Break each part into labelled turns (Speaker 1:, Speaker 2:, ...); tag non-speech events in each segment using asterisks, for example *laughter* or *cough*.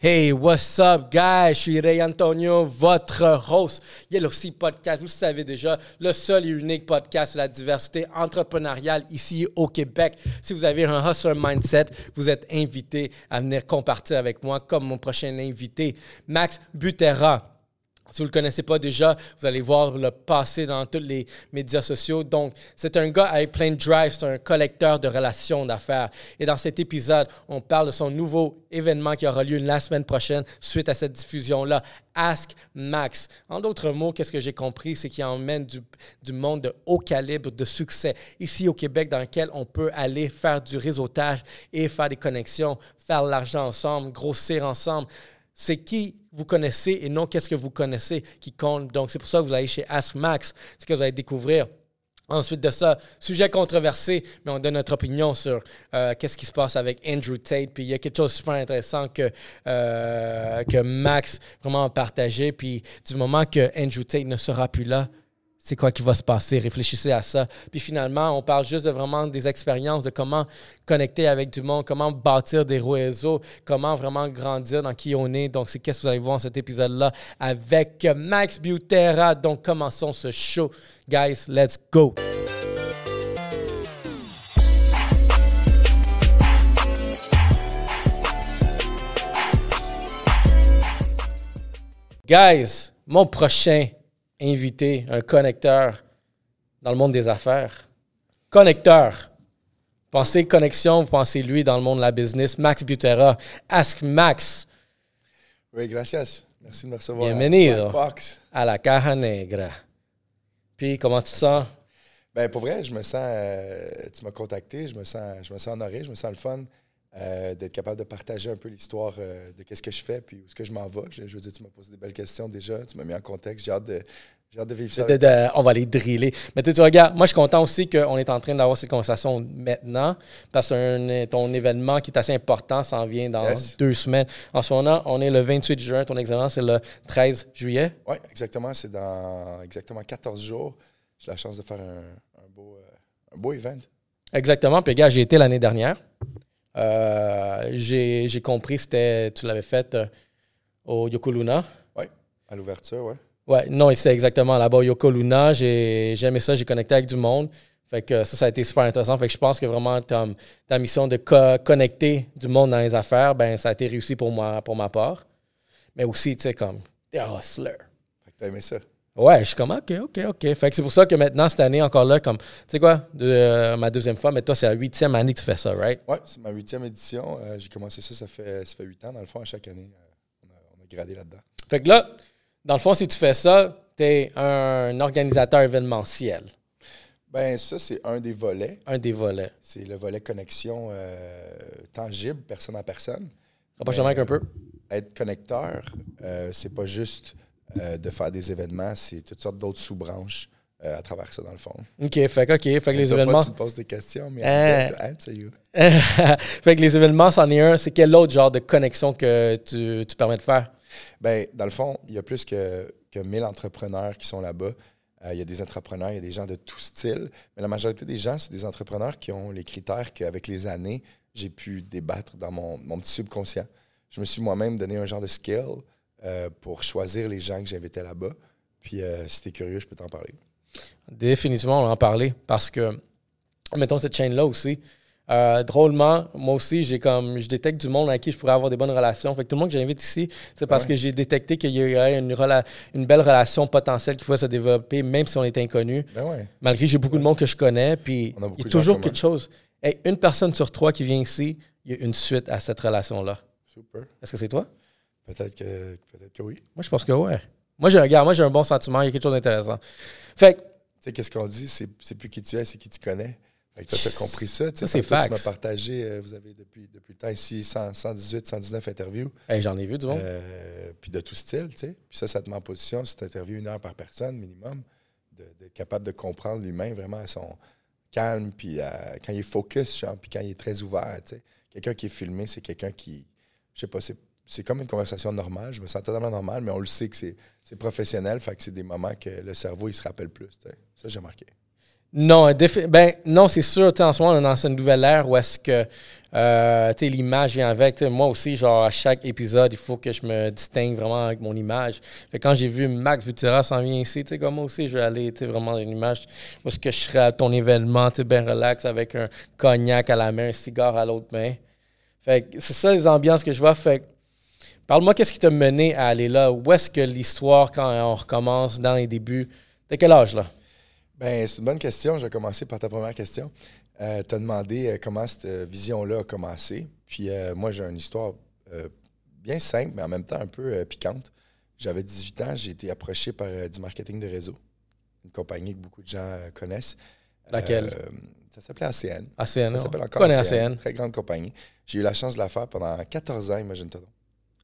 Speaker 1: Hey, what's up, guys? Je suis Ray Antonio, votre host. Yellow Sea Podcast, vous le savez déjà, le seul et unique podcast sur la diversité entrepreneuriale ici au Québec. Si vous avez un hustler mindset, vous êtes invité à venir compartir avec moi comme mon prochain invité, Max Butera. Si vous ne le connaissez pas déjà, vous allez voir le passé dans tous les médias sociaux. Donc, c'est un gars avec plein de drive, c'est un collecteur de relations d'affaires. Et dans cet épisode, on parle de son nouveau événement qui aura lieu la semaine prochaine suite à cette diffusion-là, Ask Max. En d'autres mots, qu'est-ce que j'ai compris, c'est qu'il emmène du, du monde de haut calibre, de succès, ici au Québec, dans lequel on peut aller faire du réseautage et faire des connexions, faire l'argent ensemble, grossir ensemble c'est qui vous connaissez et non qu'est-ce que vous connaissez qui compte. Donc, c'est pour ça que vous allez chez Ask Max, c'est que vous allez découvrir. Ensuite de ça, sujet controversé, mais on donne notre opinion sur euh, qu'est-ce qui se passe avec Andrew Tate. Puis il y a quelque chose de super intéressant que, euh, que Max vraiment a partagé. Puis du moment que Andrew Tate ne sera plus là, c'est quoi qui va se passer, réfléchissez à ça. Puis finalement, on parle juste de vraiment des expériences, de comment connecter avec du monde, comment bâtir des réseaux, comment vraiment grandir dans qui on est. Donc, c'est qu'est-ce que vous allez voir dans cet épisode-là avec Max Butera. Donc, commençons ce show. Guys, let's go! Guys, mon prochain invité, un connecteur dans le monde des affaires. Connecteur. Pensez connexion, vous pensez lui dans le monde de la business. Max Butera. Ask Max.
Speaker 2: Oui, gracias. Merci de me recevoir.
Speaker 1: Bienvenido à la Caja Negra. Puis, comment tu te sens?
Speaker 2: Ben, pour vrai, je me sens. Euh, tu m'as contacté, je me sens, je me sens honoré, je me sens le fun euh, d'être capable de partager un peu l'histoire euh, de qu'est-ce que je fais puis où est-ce que je m'en vais. Je, veux dire, tu m'as posé des belles questions déjà, tu m'as mis en contexte. J'ai hâte de, j'ai hâte de vivre
Speaker 1: ça. on va les driller. Mais tu, regardes, moi, je suis content aussi qu'on est en train d'avoir cette conversation maintenant parce que ton événement qui est assez important s'en vient dans deux semaines. En ce moment, on est le 28 juin. Ton examen, c'est le 13 juillet.
Speaker 2: Oui, exactement. C'est dans exactement 14 jours. J'ai la chance de faire un, beau, euh, un beau event.
Speaker 1: Exactement. Puis, gars, j'ai été l'année dernière. Euh, j'ai compris que tu l'avais fait euh, au Yoko Luna.
Speaker 2: Oui, à l'ouverture, oui.
Speaker 1: Ouais, non, c'est exactement là-bas, Yoko Luna. J'ai aimé ça, j'ai connecté avec du monde. Fait que ça, ça a été super intéressant. Fait que je pense que vraiment ta, ta mission de connecter du monde dans les affaires, ben ça a été réussi pour moi, pour ma part. Mais aussi, tu sais, comme, t'es un hustler.
Speaker 2: Fait que t'as aimé ça.
Speaker 1: Ouais, je suis comme, OK, OK, OK. Fait que c'est pour ça que maintenant, cette année, encore là, comme, tu sais quoi, de, euh, ma deuxième fois, mais toi, c'est la huitième année que tu fais ça, right?
Speaker 2: Ouais, c'est ma huitième édition. Euh, j'ai commencé ça, ça fait, ça fait huit ans. Dans le fond, à chaque année, euh, on, a, on, a, gradé là-dedans.
Speaker 1: Fait que là, dans le fond, si tu fais ça, tu es un organisateur événementiel.
Speaker 2: Ben ça, c'est un des volets.
Speaker 1: Un des volets.
Speaker 2: C'est le volet connexion tangible, personne à personne.
Speaker 1: Rapproche un peu.
Speaker 2: Être connecteur, c'est pas juste euh, de faire des événements, c'est toutes sortes d'autres sous-branches euh, à travers ça, dans le fond.
Speaker 1: OK, fait que, OK, fait que les événements... Pas,
Speaker 2: tu me poses des questions, mais
Speaker 1: euh... answer you. *laughs* fait que les événements, c'en est un. C'est quel autre genre de connexion que tu, tu permets de faire?
Speaker 2: Ben, dans le fond, il y a plus que, que 1000 entrepreneurs qui sont là-bas. Euh, il y a des entrepreneurs, il y a des gens de tout style. Mais la majorité des gens, c'est des entrepreneurs qui ont les critères qu'avec les années, j'ai pu débattre dans mon, mon, petit subconscient. Je me suis moi-même donné un genre de skill euh, pour choisir les gens que j'invitais là-bas. Puis euh, si tu es curieux, je peux t'en parler.
Speaker 1: Définitivement, on va en parler parce que, mettons cette chaîne-là aussi, euh, drôlement, moi aussi, j'ai comme je détecte du monde avec qui je pourrais avoir des bonnes relations. Fait que tout le monde que j'invite ici, c'est parce que j'ai détecté qu'il y aurait une, une belle relation potentielle qui pourrait se développer, même si on est inconnu.
Speaker 2: Ben
Speaker 1: Malgré que j'ai beaucoup de monde que je connais, puis il y a toujours quelque chose. Et une personne sur trois qui vient ici, il y a une suite à cette relation-là.
Speaker 2: Super.
Speaker 1: Est-ce que c'est toi?
Speaker 2: Peut-être que, peut que oui.
Speaker 1: Moi, je pense que oui. Moi, j'ai, regarde, moi, j'ai un bon sentiment. Il y a quelque chose d'intéressant. Fait Tu
Speaker 2: sais, qu'est-ce qu'on dit? C'est, c'est plus qui tu es, c'est qui tu connais. Fait que toi, tu as compris ça.
Speaker 1: Ça, c'est fact.
Speaker 2: Tu m'as partagé, euh, vous avez depuis, depuis le temps ici 118, 119 interviews.
Speaker 1: j'en ai vu du monde.
Speaker 2: Euh, puis de tout style, tu sais. Puis ça, ça te met en position, si tu interviews une heure par personne minimum, d'être capable de comprendre l'humain vraiment à son calme, puis quand il est focus, genre, puis quand il est très ouvert, tu sais. Quelqu'un qui est filmé, c'est quelqu'un qui, je sais pas, c'est c'est comme une conversation normale. Je me sens totalement normal, mais on le sait que c'est professionnel. Fait que c'est des moments que le cerveau, il se rappelle plus. Ça, j'ai marqué.
Speaker 1: Non, ben, non c'est sûr. En ce moment, on est dans cette nouvelle ère où est-ce que euh, l'image vient avec. Moi aussi, genre, à chaque épisode, il faut que je me distingue vraiment avec mon image. Fait quand j'ai vu Max Butera s'en vient ici, comme moi aussi, je vais aller vraiment dans une image où est-ce que je serai à ton événement, bien relax, avec un cognac à la main, un cigare à l'autre main. Fait c'est ça les ambiances que je vois. Fait Parle-moi, qu'est-ce qui t'a mené à aller là? Où est-ce que l'histoire, quand on recommence dans les débuts, de quel âge là?
Speaker 2: Ben, c'est une bonne question. Je vais commencer par ta première question. tu as demandé euh, comment cette euh, vision-là a commencé. Puis euh, moi, j'ai une histoire euh, bien simple, mais en même temps un peu euh, piquante. J'avais 18 ans, j'ai été approché par euh, du marketing de réseau, une compagnie que beaucoup de gens euh, connaissent.
Speaker 1: Laquelle?
Speaker 2: Euh, ça s'appelait ACN.
Speaker 1: ACN.
Speaker 2: Ça s'appelle encore ACN. Très grande compagnie. J'ai eu la chance de la faire pendant 14 ans, imagine-toi donc.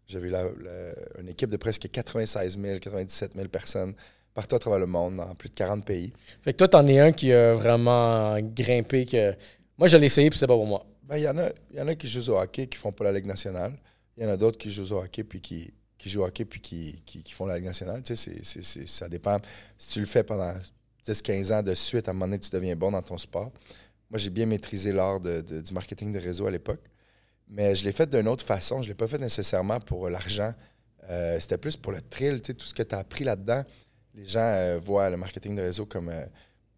Speaker 2: J'avais eu la- la- une équipe de presque 96 000, 97 000 personnes partout à travers le monde, dans plus de 40 pays.
Speaker 1: Fait que toi, t'en es un qui a vraiment grimpé. que Moi, je l'ai essayé, puis c'est pas pour moi.
Speaker 2: Ben, il y, en a- y en a qui jouent au hockey qui font pas la Ligue nationale. Il y en a d'autres qui jouent au hockey puis qui, qui jouent au hockey puis qui, qui, qui font la Ligue nationale. Tu sais, c'est- c'est- c'est- ça dépend. Si tu le fais pendant 10-15 ans de suite, à un moment donné, tu deviens bon dans ton sport. Moi, j'ai bien maîtrisé l'art de- de- du marketing de réseau à l'époque. Mais je l'ai fait d'une autre façon. Je ne l'ai pas fait nécessairement pour l'argent. Euh, C'était plus pour le thrill, tu sais, tout ce que tu as appris là-dedans. Les gens euh, voient le marketing de réseau comme euh,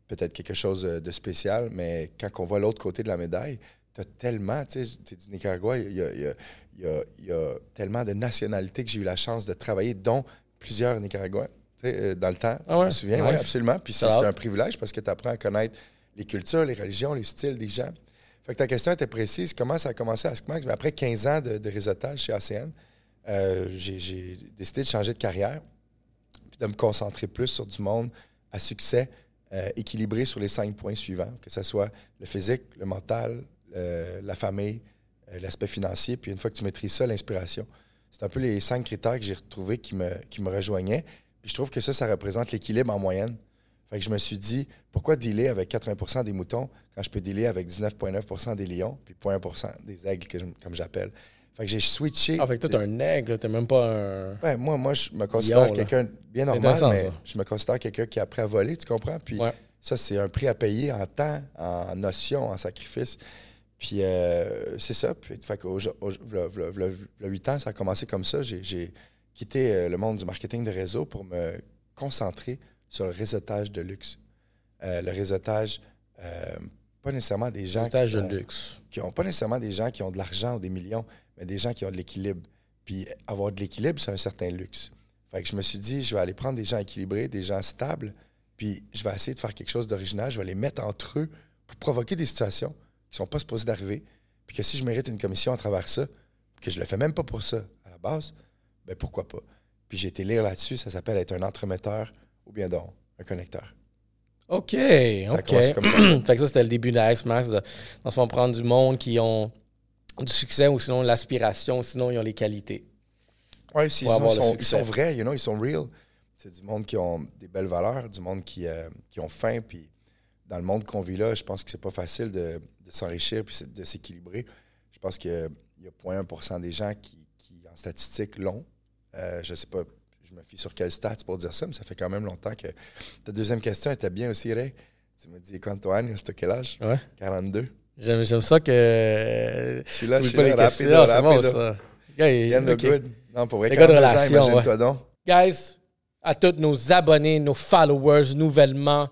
Speaker 2: peut-être quelque chose de spécial, mais quand on voit l'autre côté de la médaille, tu as tellement, tu sais, tu es du Nicaragua, il y a, y a- y a- il y a tellement de nationalités que j'ai eu la chance de travailler, dont plusieurs Nicaraguayens, tu sais, dans le temps.
Speaker 1: Ah
Speaker 2: Je me souviens,
Speaker 1: Nice.
Speaker 2: oui, absolument. Puis c'est un privilège parce que tu apprends à connaître les cultures, les religions, les styles des gens. Fait que ta question était précise. Comment ça a commencé à Askmax? Ben, après 15 ans de, réseautage chez ACN, euh, j'ai décidé de changer de carrière puis de me concentrer plus sur du monde à succès euh, équilibré sur les cinq points suivants, que ce soit le physique, le mental, la famille, euh, l'aspect financier, puis une fois que tu maîtrises ça, l'inspiration. C'est un peu les cinq critères que j'ai retrouvés qui me, qui me rejoignaient. Puis je trouve que ça, ça représente l'équilibre en moyenne. Fait que je me suis dit, pourquoi dealer avec 80% des moutons quand je peux dealer avec 19,9% des lions, puis 0,1% des aigles, que je- comme j'appelle? Fait que j'ai switché.
Speaker 1: Ah, fait que toi, t'es un nègre, t'es même pas un.
Speaker 2: Ouais, moi, moi, je me considère quelqu'un bien normal, mais
Speaker 1: ça.
Speaker 2: je me considère quelqu'un qui a appris à voler, tu comprends? Puis
Speaker 1: Ouais.
Speaker 2: ça, c'est un prix à payer en temps, en notion, en sacrifice. Puis euh, c'est ça. Puis, fait v'là- v'là huit ans, ça a commencé comme ça. J'ai- J'ai quitté euh, le monde du marketing de réseau pour me concentrer sur le réseautage de luxe. Euh, le réseautage, euh, pas nécessairement des gens qui
Speaker 1: de
Speaker 2: ont-
Speaker 1: luxe.
Speaker 2: qui ont pas nécessairement des gens qui ont de l'argent ou des millions, mais des gens qui ont de l'équilibre. Puis avoir de l'équilibre, c'est un certain luxe. Fait que je me suis dit, je vais aller prendre des gens équilibrés, des gens stables, puis je vais essayer de faire quelque chose d'original, je vais les mettre entre eux pour provoquer des situations qui sont pas supposées d'arriver, puis que si je mérite une commission à travers ça, que je le fais même pas pour ça à la base, ben pourquoi pas? Puis j'ai été lire là-dessus, ça s'appelle être un entremetteur ou bien donc un connecteur.
Speaker 1: OK,
Speaker 2: Ça
Speaker 1: OK.
Speaker 2: comme ça. *clears throat*
Speaker 1: fait que ça, c'était le début de la X-Max. Dans ce fond, prendre du monde qui ont du succès ou sinon l'aspiration, sinon ils ont les qualités.
Speaker 2: Oui, si, sinon, ils, sont, ils
Speaker 1: succès.
Speaker 2: sont vrais, you know, ils sont real. C'est du monde qui ont des belles valeurs, du monde qui, euh, qui ont faim. Puis dans le monde qu'on vit là, je pense que c'est pas facile de, de s'enrichir puis de s'équilibrer. Je pense qu'il y a 0,1 des gens qui, qui, en statistique, l'ont. Euh, je sais pas, je me fie sur quel stats pour dire ça, mais ça fait quand même longtemps que. Ta deuxième question était bien aussi, Ray. Tu me dis, quand toi, c'était quel âge?
Speaker 1: Ouais.
Speaker 2: 42.
Speaker 1: J'aime, ça que.
Speaker 2: Je suis là, je suis
Speaker 1: pas
Speaker 2: là, rapido,
Speaker 1: C'est bon, ça.
Speaker 2: De
Speaker 1: ok.
Speaker 2: good. Non, pour vrai,
Speaker 1: Les gars de
Speaker 2: 42 ans,
Speaker 1: relation, ouais.
Speaker 2: imagine-toi donc.
Speaker 1: Guys, à tous nos abonnés, nos followers nouvellement,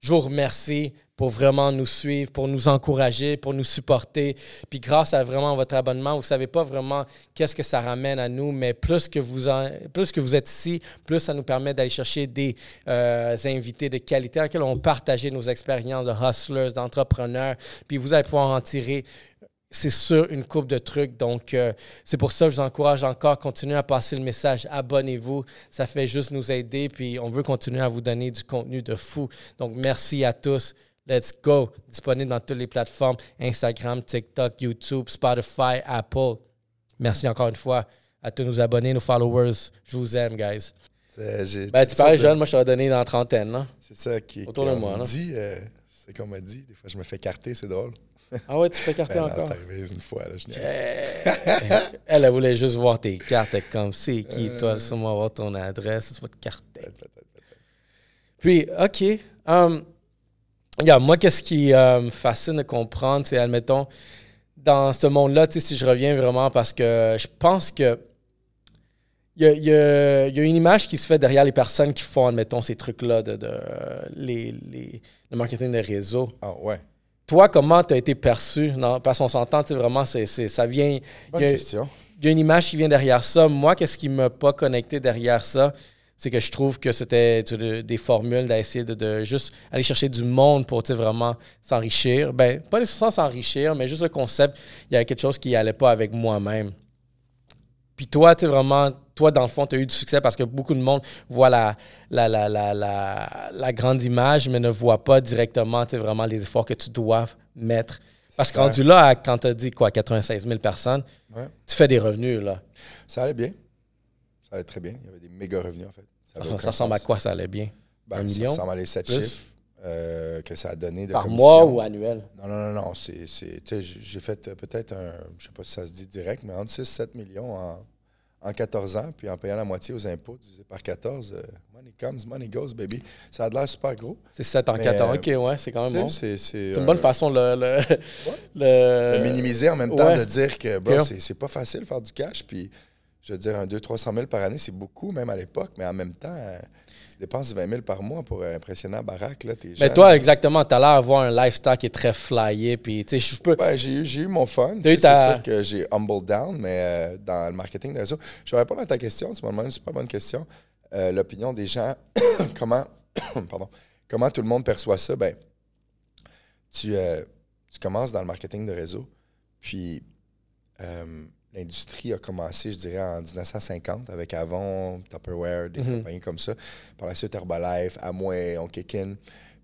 Speaker 1: je vous remercie pour vraiment nous suivre, pour nous encourager, pour nous supporter. Puis grâce à vraiment votre abonnement, vous savez pas vraiment qu'est-ce que ça ramène à nous, mais plus que vous, en- plus êtes ici, plus ça nous permet d'aller chercher des euh, invités de qualité dans lesquels on partage nos expériences de hustlers, d'entrepreneurs. Puis vous allez pouvoir en tirer c'est sûr une coupe de trucs. Donc, euh, c'est pour ça que je vous encourage encore à continuer à passer le message. Abonnez-vous. Ça fait juste nous aider. Puis, on veut continuer à vous donner du contenu de fou. Donc, merci à tous. Let's go. Disponible dans toutes les plateformes Instagram, TikTok, YouTube, Spotify, Apple. Merci encore une fois à tous nos abonnés, nos followers. Je vous aime, guys. Ben, tu parais
Speaker 2: de-
Speaker 1: jeune. Moi, je t'aurais donné dans la trentaine. non?
Speaker 2: C'est ça qui
Speaker 1: Autour de moi,
Speaker 2: dit. euh, c'est qu'on m'a dit. Des fois, je me fais carter, c'est drôle.
Speaker 1: Ah ouais, tu fais *laughs* carter
Speaker 2: Ben
Speaker 1: encore?
Speaker 2: c'est arrivé une fois. Là, je.
Speaker 1: Euh, elle, elle voulait juste voir tes cartes. Elle est comme, c'est qui toi? Laisse-moi avoir ton adresse. Tu vas te carter. Puis, OK. um, Yeah, moi, qu'est-ce qui euh, me fascine de comprendre, c'est, admettons, dans ce monde-là, si je reviens vraiment, parce que je pense que il y, y a, il y, a, une image qui se fait derrière les personnes qui font, admettons, ces trucs-là, de, de les, les, le marketing des réseaux.
Speaker 2: Ah ouais.
Speaker 1: Toi, comment tu as été perçu? Non, parce qu'on s'entend, vraiment, c'est, c'est, ça vient...
Speaker 2: Bonne question.
Speaker 1: Il y a une image qui vient derrière ça. Moi, qu'est-ce qui ne m'a pas connecté derrière ça? C'est que je trouve que c'était des formules d'essayer de, de, juste aller chercher du monde pour vraiment s'enrichir. Ben, pas nécessairement s'enrichir, mais juste le concept, il y avait quelque chose qui n'allait pas avec moi-même. Puis toi, tu sais, vraiment, toi, dans le fond, tu as eu du succès parce que beaucoup de monde voit la, la, la, la, la grande image, mais ne voit pas directement, tu vraiment les efforts que tu dois mettre. Parce que rendu là, quand tu as dit quoi, 96 000 personnes,
Speaker 2: ouais.
Speaker 1: tu fais des revenus, là.
Speaker 2: Ça allait bien. Ça allait très bien. Il y avait des méga revenus, en fait.
Speaker 1: Ça, ça, ça ressemble à quoi? Ça allait bien?
Speaker 2: Ben,
Speaker 1: un million?
Speaker 2: Ça ressemble à les sept
Speaker 1: Plus?
Speaker 2: chiffres euh, que ça a donné de
Speaker 1: Par
Speaker 2: commission.
Speaker 1: mois ou annuel?
Speaker 2: Non, non, non, non. J'ai fait euh, peut-être un, je sais pas si ça se dit direct, mais entre 6 7 millions en, en 14 ans, puis en payant la moitié aux impôts divisé par 14. euh, money comes, money goes, baby. Ça a l'air super gros.
Speaker 1: C'est 7 en
Speaker 2: Mais,
Speaker 1: 4 ans.
Speaker 2: euh,
Speaker 1: OK, ouais, c'est quand même bon.
Speaker 2: c'est,
Speaker 1: une
Speaker 2: euh,
Speaker 1: bonne façon de le, le,
Speaker 2: minimiser en même temps, de dire que bro, c'est, pas facile de faire du cash. Puis, je veux dire, un 200-300 000 par année, c'est beaucoup, même à l'époque, mais en même temps, euh, tu dépenses 20 000 par mois pour euh, impressionner la baraque. Là,
Speaker 1: Mais
Speaker 2: jeune.
Speaker 1: toi, exactement, tu as l'air d'avoir un lifestyle qui est très flyé. Puis, tu sais, je peux.
Speaker 2: Ouais, j'ai, eu, j'ai eu mon fun. C'est sûr que j'ai humble down, mais euh, dans le marketing de réseau, je vais répondre à ta question. Tu m'as demandé une super bonne question. Euh, l'opinion des gens, *coughs* comment, *coughs* pardon, comment tout le monde perçoit ça? Ben, tu, euh, tu commences dans le marketing de réseau, puis euh, l'industrie a commencé, je dirais, en 1950 avec Avon, Tupperware, des
Speaker 1: Mhm.
Speaker 2: compagnies comme ça. Par la suite, Herbalife, Amway, On Kick In.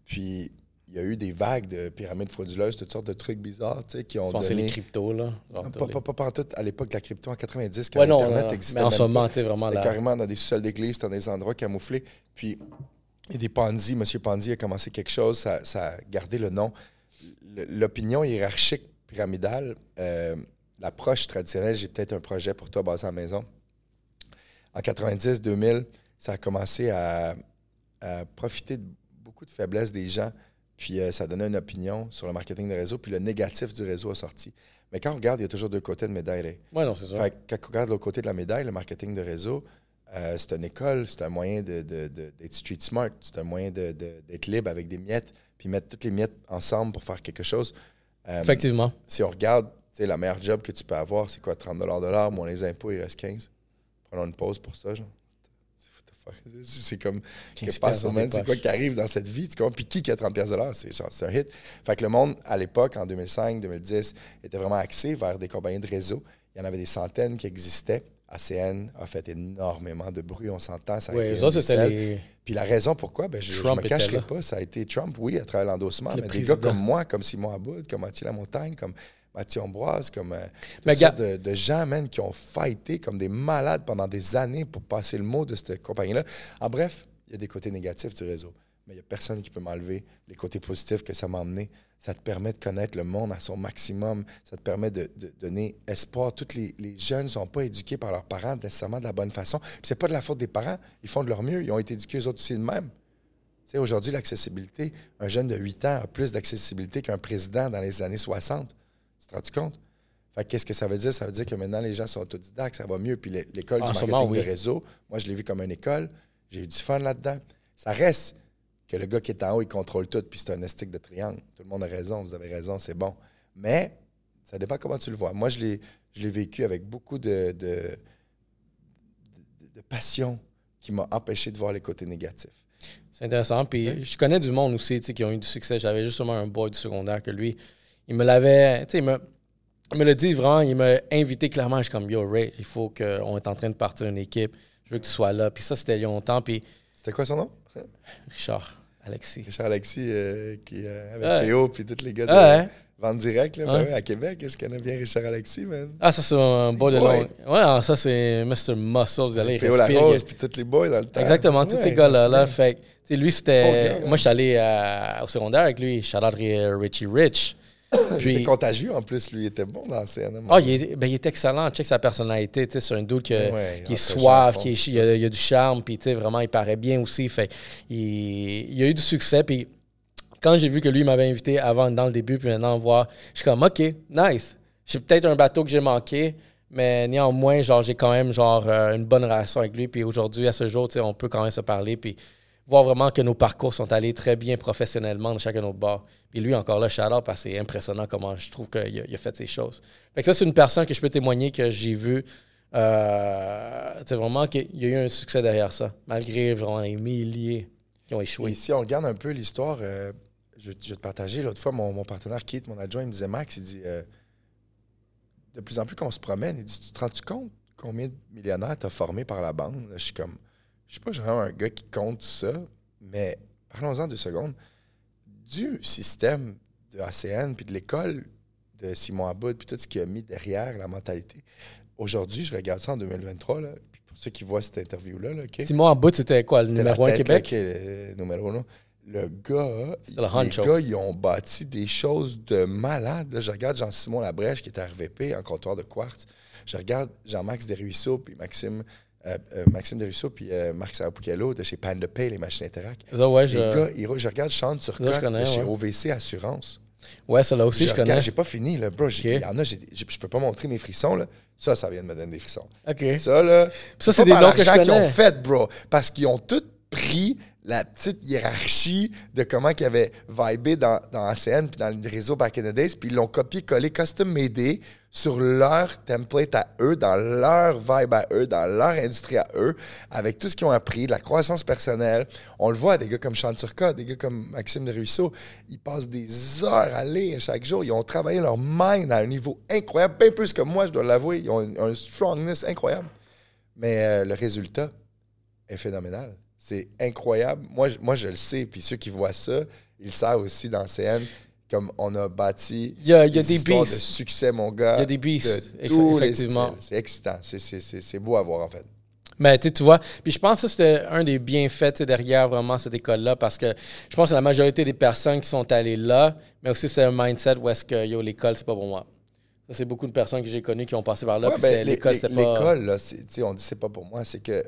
Speaker 2: Puis, il y a eu des vagues de pyramides frauduleuses, toutes sortes de trucs bizarres, tu sais, qui ont
Speaker 1: que c'est
Speaker 2: donné...
Speaker 1: les cryptos, là.
Speaker 2: Non, pas,
Speaker 1: les-
Speaker 2: pas, pas pantoute à l'époque de la crypto en 90, quand
Speaker 1: Ouais,
Speaker 2: Internet
Speaker 1: non,
Speaker 2: existait
Speaker 1: mais en ce moment,
Speaker 2: pas.
Speaker 1: tu vraiment. La-
Speaker 2: carrément dans des sous-sols d'église, dans des endroits camouflés. Puis, il y a des Ponzi. Monsieur Ponzi a commencé quelque chose, ça, ça a gardé le nom. L'opinion hiérarchique pyramidale, euh, l'approche traditionnelle, j'ai peut-être un projet pour toi basé à la maison. En 90-2000, ça a commencé à, à profiter de beaucoup de faiblesses des gens, puis euh, ça donnait une opinion sur le marketing de réseau, puis le négatif du réseau a sorti. Mais quand on regarde, il y a toujours deux côtés de médaille.
Speaker 1: Ouais, non, c'est ça.
Speaker 2: Fait quand on regarde l'autre côté de la médaille, le marketing de réseau, euh, c'est une école, c'est un moyen de- de- de- d'être street smart, c'est un moyen d'être libre avec des miettes, puis mettre toutes les miettes ensemble pour faire quelque chose. Euh,
Speaker 1: Effectivement.
Speaker 2: si on regarde, sais, la meilleure job que tu peux avoir, c'est quoi, 30 de l'heure, moins les impôts, il reste 15. Prenons une pause pour ça, genre. C'est comme,
Speaker 1: 15
Speaker 2: que passe au c'est quoi qui arrive dans cette vie, tu comprends? Puis qui qui a 30 pièces de l'heure? C'est genre, c'est un hit. Fait que le monde, à l'époque, en 2005, 2010, était vraiment axé vers des compagnies de réseau. Il y en avait des centaines qui existaient. ACN a fait énormément de bruit, on s'entend. Ça a
Speaker 1: Ouais,
Speaker 2: été
Speaker 1: les.
Speaker 2: Puis la raison pourquoi, ben, je ne me cacherai pas, ça a été Trump, oui, à travers l'endossement,
Speaker 1: Le
Speaker 2: mais des gars comme moi, comme Simon Aboud, comme Mathieu Lamontagne, comme Mathieu Ambroise, comme euh,
Speaker 1: Mais gars-
Speaker 2: de, de gens, man, qui ont fighté comme des malades pendant des années pour passer le mot de cette compagnie-là. En bref, il y a des côtés négatifs du réseau, mais il n'y a personne qui peut m'enlever les côtés positifs que ça m'a emmené. Ça te permet de connaître le monde à son maximum. Ça te permet de, de donner espoir. Tous les, les jeunes ne sont pas éduqués par leurs parents nécessairement de la bonne façon. Puis c'est pas de la faute des parents. Ils font de leur mieux. Ils ont été éduqués eux autres aussi de même. Aujourd'hui, l'accessibilité, un jeune de 8 ans a plus d'accessibilité qu'un président dans les années 60. Tu te rends compte? Fait que qu'est-ce que ça veut dire? Ça veut dire que maintenant, les gens sont autodidactes, ça va mieux. Puis l'é- l'école
Speaker 1: En
Speaker 2: du marketing
Speaker 1: oui.
Speaker 2: de réseau, moi, je l'ai vu comme une école. J'ai eu du fun là-dedans. Ça reste que le gars qui est en haut, il contrôle tout, puis c'est un estique de triangle. Tout le monde a raison, vous avez raison, c'est bon. Mais ça dépend comment tu le vois. Moi, je l'ai, vécu avec beaucoup de, de, de- de passion qui m'a empêché de voir les côtés négatifs.
Speaker 1: C'est intéressant. Puis je connais du monde aussi qui ont eu du succès. J'avais justement un boy du secondaire que lui, il me l'avait. Tu sais, il me, il me l'a dit vraiment, il m'a invité clairement. Je suis comme Yo, Ray, il faut qu'on est en train de partir une équipe. Je veux que tu sois là. Puis ça, c'était il y a longtemps. Puis
Speaker 2: C'était quoi son nom?
Speaker 1: Richard, Alexis.
Speaker 2: Richard Alexis, euh, qui euh, avec
Speaker 1: Ouais.
Speaker 2: PO, puis tous les gars de
Speaker 1: ouais.
Speaker 2: Vente Direct, là, ben
Speaker 1: Ouais.
Speaker 2: à Québec. Je connais bien Richard Alexis, man.
Speaker 1: Ah, ça, c'est un boy de long. Ouais, ah, ça, c'est Mr. Muscle. Vous allez
Speaker 2: PO
Speaker 1: respirer.
Speaker 2: Larose, puis tous les boys dans le temps.
Speaker 1: Exactement, tous ces gars-là. Là, fait lui, c'était. moi, je suis allé à- au secondaire avec lui. Shout out Ri- Richie Rich. *coughs*
Speaker 2: Il était contagieux en plus, lui. Il était bon dans la scène. hein,
Speaker 1: ah, il, est, ben, il est excellent. Check sa personnalité. tu sais, C'est un doute que,
Speaker 2: Ouais,
Speaker 1: qui est
Speaker 2: char,
Speaker 1: qui est, il, a, il a du charme. Puis, tu sais, vraiment, il paraît bien aussi. Fait il, il a eu du succès. Puis, quand j'ai vu que lui m'avait invité avant, dans le début, puis maintenant voir, je suis comme, OK, nice. J'ai peut-être un bateau que j'ai manqué, mais néanmoins, genre, j'ai quand même genre euh, une bonne relation avec lui. Puis aujourd'hui, à ce jour, on peut quand même se parler. Puis voir vraiment que nos parcours sont allés très bien professionnellement dans chacun de nos bars. Puis lui, encore là, shout parce que c'est impressionnant comment je trouve qu'il a, fait ces choses. Fait que ça, c'est une personne que je peux témoigner que j'ai vu. Euh, vraiment qu'il y a eu un succès derrière ça, malgré vraiment les milliers qui ont échoué.
Speaker 2: Et si on regarde un peu l'histoire, euh, je, vais te partager. L'autre fois, mon, partenaire Keith, mon adjoint, il me disait Max, il dit euh, de plus en plus qu'on se promène, il dit Tu te rends-tu compte combien de millionnaires t'as formé par la bande? Je suis comme je suis pas vraiment un gars qui compte ça, mais parlons-en deux secondes. Du système de ACN puis de l'école de Simon Aboud puis tout ce qu'il a mis derrière la mentalité. Aujourd'hui, je regarde ça en 2023, là, puis pour ceux qui voient cette interview-là, là,
Speaker 1: Simon Aboud, c'était quoi, le numéro 1 Québec?
Speaker 2: le numéro 1. Le gars, les gars, ils ont bâti des choses de malade. je regarde Jean-Simon Labrèche qui est RVP en comptoir de quartz. Je regarde Jean-Max Desruisseaux puis Maxime euh, euh, Maxime Desruisseaux puis euh, Marc Sarapuchello de chez Panda Pay, les machines Interact.
Speaker 1: Ça, ouais,
Speaker 2: je... Les gars, ils, je regarde Sean Turcotte de chez OVC Assurance.
Speaker 1: Ouais, ça là aussi, je, je connais.
Speaker 2: J'ai pas fini, là, bro. Okay. Y en a, je peux pas montrer mes frissons, là. Ça, ça vient de me donner des frissons.
Speaker 1: OK.
Speaker 2: Ça, là.
Speaker 1: Ça, c'est des noms que je connais.
Speaker 2: qui ont fait, bro. Parce qu'ils ont tous pris la petite hiérarchie de comment ils avaient vibé dans, ACN puis dans le réseau back in the days, puis ils l'ont copié-collé, custom-made sur leur template à eux, dans leur vibe à eux, dans leur industrie à eux, avec tout ce qu'ils ont appris, la croissance personnelle. On le voit, des gars comme Sean Turcotte, des gars comme Maxime de Ruisseau, ils passent des heures à lire chaque jour. Ils ont travaillé leur mind à un niveau incroyable, bien plus que moi, je dois l'avouer. Ils ont un, strongness incroyable. Mais euh, le résultat est phénoménal. C'est incroyable. Moi, je, moi, je le sais. Puis ceux qui voient ça, ils savent aussi dans CN comme on a bâti
Speaker 1: il y a, il y a des
Speaker 2: de succès, mon gars.
Speaker 1: Il y a des beasts, effectivement.
Speaker 2: C'est excitant. C'est beau à voir, en fait.
Speaker 1: Mais tu vois, puis je pense que c'était un des bienfaits derrière vraiment cette école-là parce que je pense que la majorité des personnes qui sont allées là, mais aussi c'est un mindset où est-ce que yo, l'école, c'est pas pour moi. C'est beaucoup de personnes que j'ai connues qui ont passé par là.
Speaker 2: Ben, l'école, c'était pas. L'école, là, on dit c'est pas pour moi. C'est que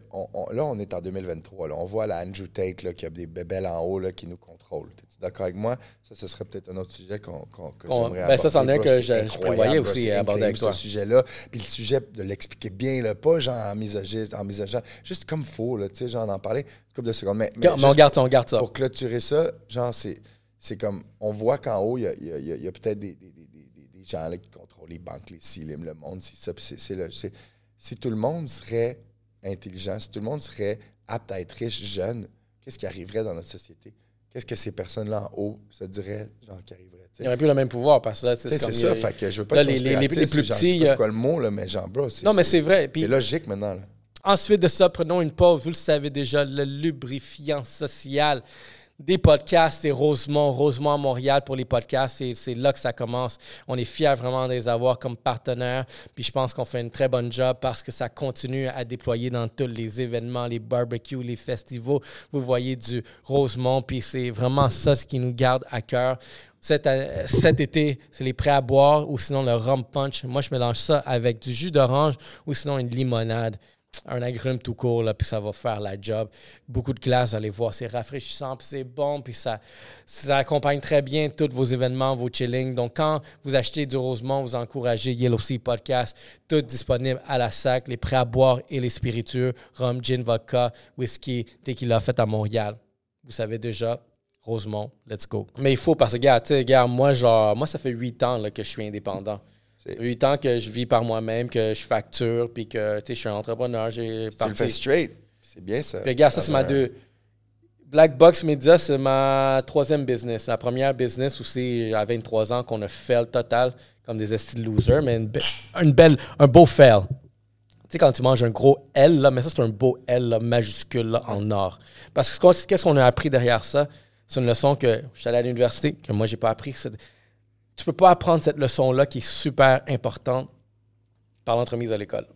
Speaker 2: là, on est en 2023. Là, on voit la Andrew Tate là, qui a des bébelles en haut là, qui nous contrôlent. Es d'accord avec moi? Ça, ce serait peut-être un autre sujet qu'on qu j'aimerais
Speaker 1: ben Ça, c'en est que je, je, prévoyais aussi aborder avec toi.
Speaker 2: ce sujet-là. Puis le sujet de l'expliquer bien, là, pas genre en misogyne, en misogyne, juste comme faux, là, tu sais, genre d'en parler une couple de secondes. Mais,
Speaker 1: mais, on garde ça, on garde ça.
Speaker 2: Pour clôturer ça, genre, c'est comme, on voit qu'en haut, il y a, y a, y a peut-être des, des, des, des, gens là, qui les banques, les CILIM, le monde, si ça. C'est si tout le monde serait intelligent, si tout le monde serait apte à être riche, jeune, qu'est-ce qui arriverait dans notre société? qu'est-ce que ces personnes-là en haut se diraient, genre, qui arriveraient?
Speaker 1: Il n'y aurait plus le même pouvoir parce que là,
Speaker 2: c'est ça. fait que je veux pas
Speaker 1: là, les, les, plus petits. C'est
Speaker 2: quoi le mot, là, mais genre, bro,
Speaker 1: Non, mais c'est vrai.
Speaker 2: C'est logique maintenant. Là.
Speaker 1: Ensuite de ça, prenons une pause. Vous le savez déjà, le lubrifiant social des podcasts, c'est Rosemont, Rosemont à Montréal pour les podcasts. C'est là que ça commence. On est fiers vraiment de les avoir comme partenaires. Puis je pense qu'on fait une très bonne job parce que ça continue à déployer dans tous les événements, les barbecues, les festivals. Vous voyez du Rosemont, puis c'est vraiment ça ce qui nous garde à cœur. Cet, euh, cet, été, c'est les prêts à boire ou sinon le rum punch. Moi, je mélange ça avec du jus d'orange ou sinon une limonade un agrume tout court, là, puis ça va faire la job. Beaucoup de glace, vous allez voir, c'est rafraîchissant, puis c'est bon, puis ça, ça accompagne très bien tous vos événements, vos chillings. Donc, quand vous achetez du Rosemont, vous encouragez Yellow Sea Podcast, tout disponible à la sac, les prêts à boire et les spiritueux, rhum, gin, vodka, whisky, tequila fait à Montréal. Vous savez déjà, Rosemont, let's go. Mais il faut, parce que, gars, tu moi, genre, moi, ça fait huit ans là, que je suis indépendant. Huit ans que je vis par moi-même, que je facture, puis que je suis un entrepreneur. J'ai
Speaker 2: Tu le fais straight. C'est bien ça.
Speaker 1: regarde, ça, c'est ma deux. Black Box Media, c'est ma troisième business. La première business aussi, à 23 ans, qu'on a fait le total comme des estiles losers, mais une, belle, un beau fail. Tu sais, quand tu manges un gros L, là, mais ça, c'est un beau L majuscule en or. Parce que qu'est-ce qu'on a appris derrière ça? C'est une leçon que je suis allé à l'université, que moi, j'ai pas appris tu peux pas apprendre cette leçon-là qui est super importante par l'entremise à l'école.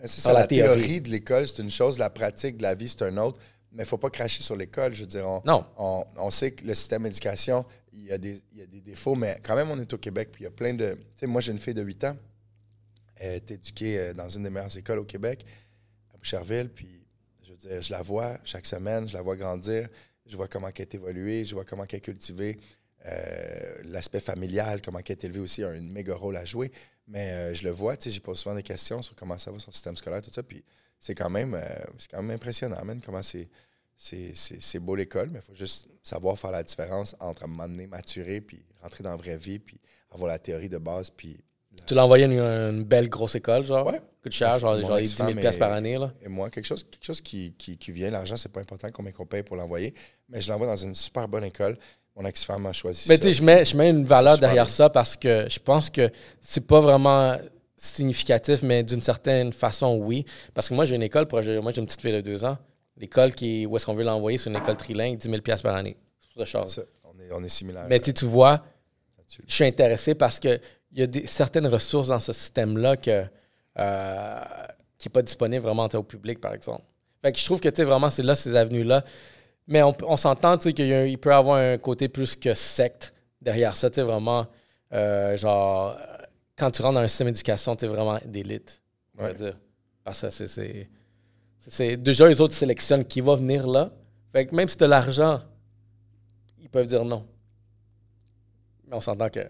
Speaker 2: C'est ça, la, théorie. de l'école, c'est une chose, la pratique de la vie, c'est une autre. Mais il ne faut pas cracher sur l'école. Je veux dire, on,
Speaker 1: non.
Speaker 2: On, sait que le système d'éducation, il y, a des, il y, a des, défauts, mais quand même, on est au Québec, puis il y a plein de. Tu sais, moi, j'ai une fille de 8 ans. Elle est éduquée euh, dans une des meilleures écoles au Québec, à Boucherville, puis je veux dire, je la vois chaque semaine, je la vois grandir, je vois comment elle est évoluée, je vois comment elle est cultivée Euh, l'aspect familial, comment il est élevé aussi, a un méga rôle à jouer. Mais euh, je le vois, tu sais, j'ai posé souvent des questions sur comment ça va, son système scolaire, tout ça. Puis c'est quand même, c'est quand même impressionnant, man, comment c'est c'est beau l'école, mais il faut juste savoir faire la différence entre m'amener, maturer, puis rentrer dans la vraie vie, puis avoir la théorie de base. Puis
Speaker 1: Tu l'as envoyé à une, belle grosse école, genre?
Speaker 2: Ouais.
Speaker 1: De charge, genre, genre 10 000 par année, là?
Speaker 2: Et moi, quelque chose, quelque chose qui, qui, qui vient, l'argent, c'est pas important combien qu'on paye pour l'envoyer, mais je l'envoie dans une super bonne école. Mon ex-femme a choisi
Speaker 1: mais ça. Mais tu sais, je mets, une valeur derrière ça parce que je pense que c'est pas vraiment significatif, mais d'une certaine façon, oui. Parce que moi, j'ai une école, pour, moi, j'ai une petite fille de deux ans. L'école qui, où est-ce qu'on veut l'envoyer, c'est une école trilingue, 10 000 par année. C'est ça,
Speaker 2: on, est, on est similaire.
Speaker 1: Mais tu vois, je suis intéressé parce qu'il y a des, certaines ressources dans ce système-là que, euh, qui n'est pas disponible vraiment au public, par exemple. Fait que je trouve que, tu vraiment, c'est là, ces avenues-là. Mais on, on s'entend, tu sais, qu'il peut y avoir un côté plus que secte derrière ça, tu sais, vraiment, euh, genre, quand tu rentres dans un système d'éducation, tu es vraiment d'élite, on va dire. Parce que c'est c'est déjà les autres sélectionnent qui va venir là. Fait que même si tu as l'argent, ils peuvent dire non. Mais on s'entend qu'il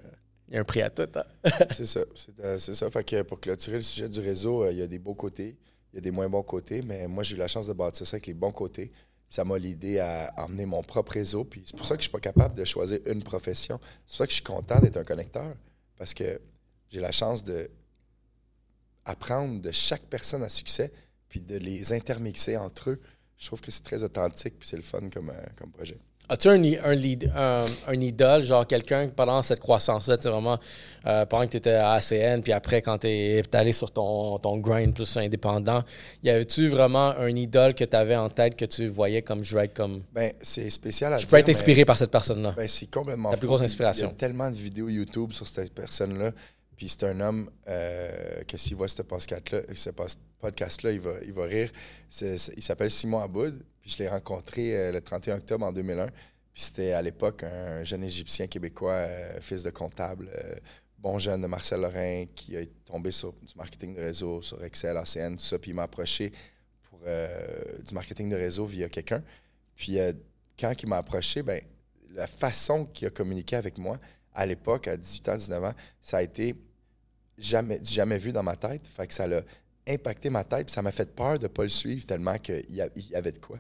Speaker 1: y a un prix à tout. Hein. *laughs*
Speaker 2: c'est ça. Euh, c'est ça. Fait que pour clôturer le sujet du réseau, euh, il y a des beaux côtés, il y a des moins bons côtés, mais moi, j'ai eu la chance de bâtir ça avec les bons côtés. Ça m'a l'idée à emmener mon propre réseau. Puis c'est pour ça que je suis pas capable de choisir une profession. C'est pour ça que je suis content d'être un connecteur. Parce que j'ai la chance de de chaque personne à succès puis de les intermixer entre eux, je trouve que c'est très authentique, puis c'est le fun comme, euh, comme projet.
Speaker 1: As-tu un, un, lead, un, idole, genre quelqu'un pendant cette croissance-là, tu vraiment, euh, pendant que tu étais à ACN, puis après quand tu es, allé sur ton, ton grind plus indépendant, y avait-tu vraiment un idole que tu avais en tête que tu voyais comme je vais être comme.
Speaker 2: Ben, c'est spécial à
Speaker 1: Je peux être inspiré par cette personne-là.
Speaker 2: Ben, c'est complètement
Speaker 1: La plus grosse inspiration.
Speaker 2: Il y a tellement de vidéos YouTube sur cette personne-là. Puis c'est un homme euh, que s'il voit ce podcast-là, ce podcast-là, il va, il va rire. il s'appelle Simon Aboud. Puis je l'ai rencontré euh, le 31 octobre en 2001. Puis c'était à l'époque un jeune Égyptien québécois, euh, fils de comptable, bon jeune de Marcel Lorrain, qui est tombé sur du marketing de réseau, sur Excel, ACN, tout ça. Puis il m'a approché pour du marketing de réseau via quelqu'un. Puis quand il m'a approché, ben, la façon qu'il a communiqué avec moi, à l'époque, à 18 ans, 19 ans, ça a été jamais, jamais vu dans ma tête. Ça l'a impacté ma tête. Puis ça m'a fait peur de ne pas le suivre tellement qu'il y, avait de quoi.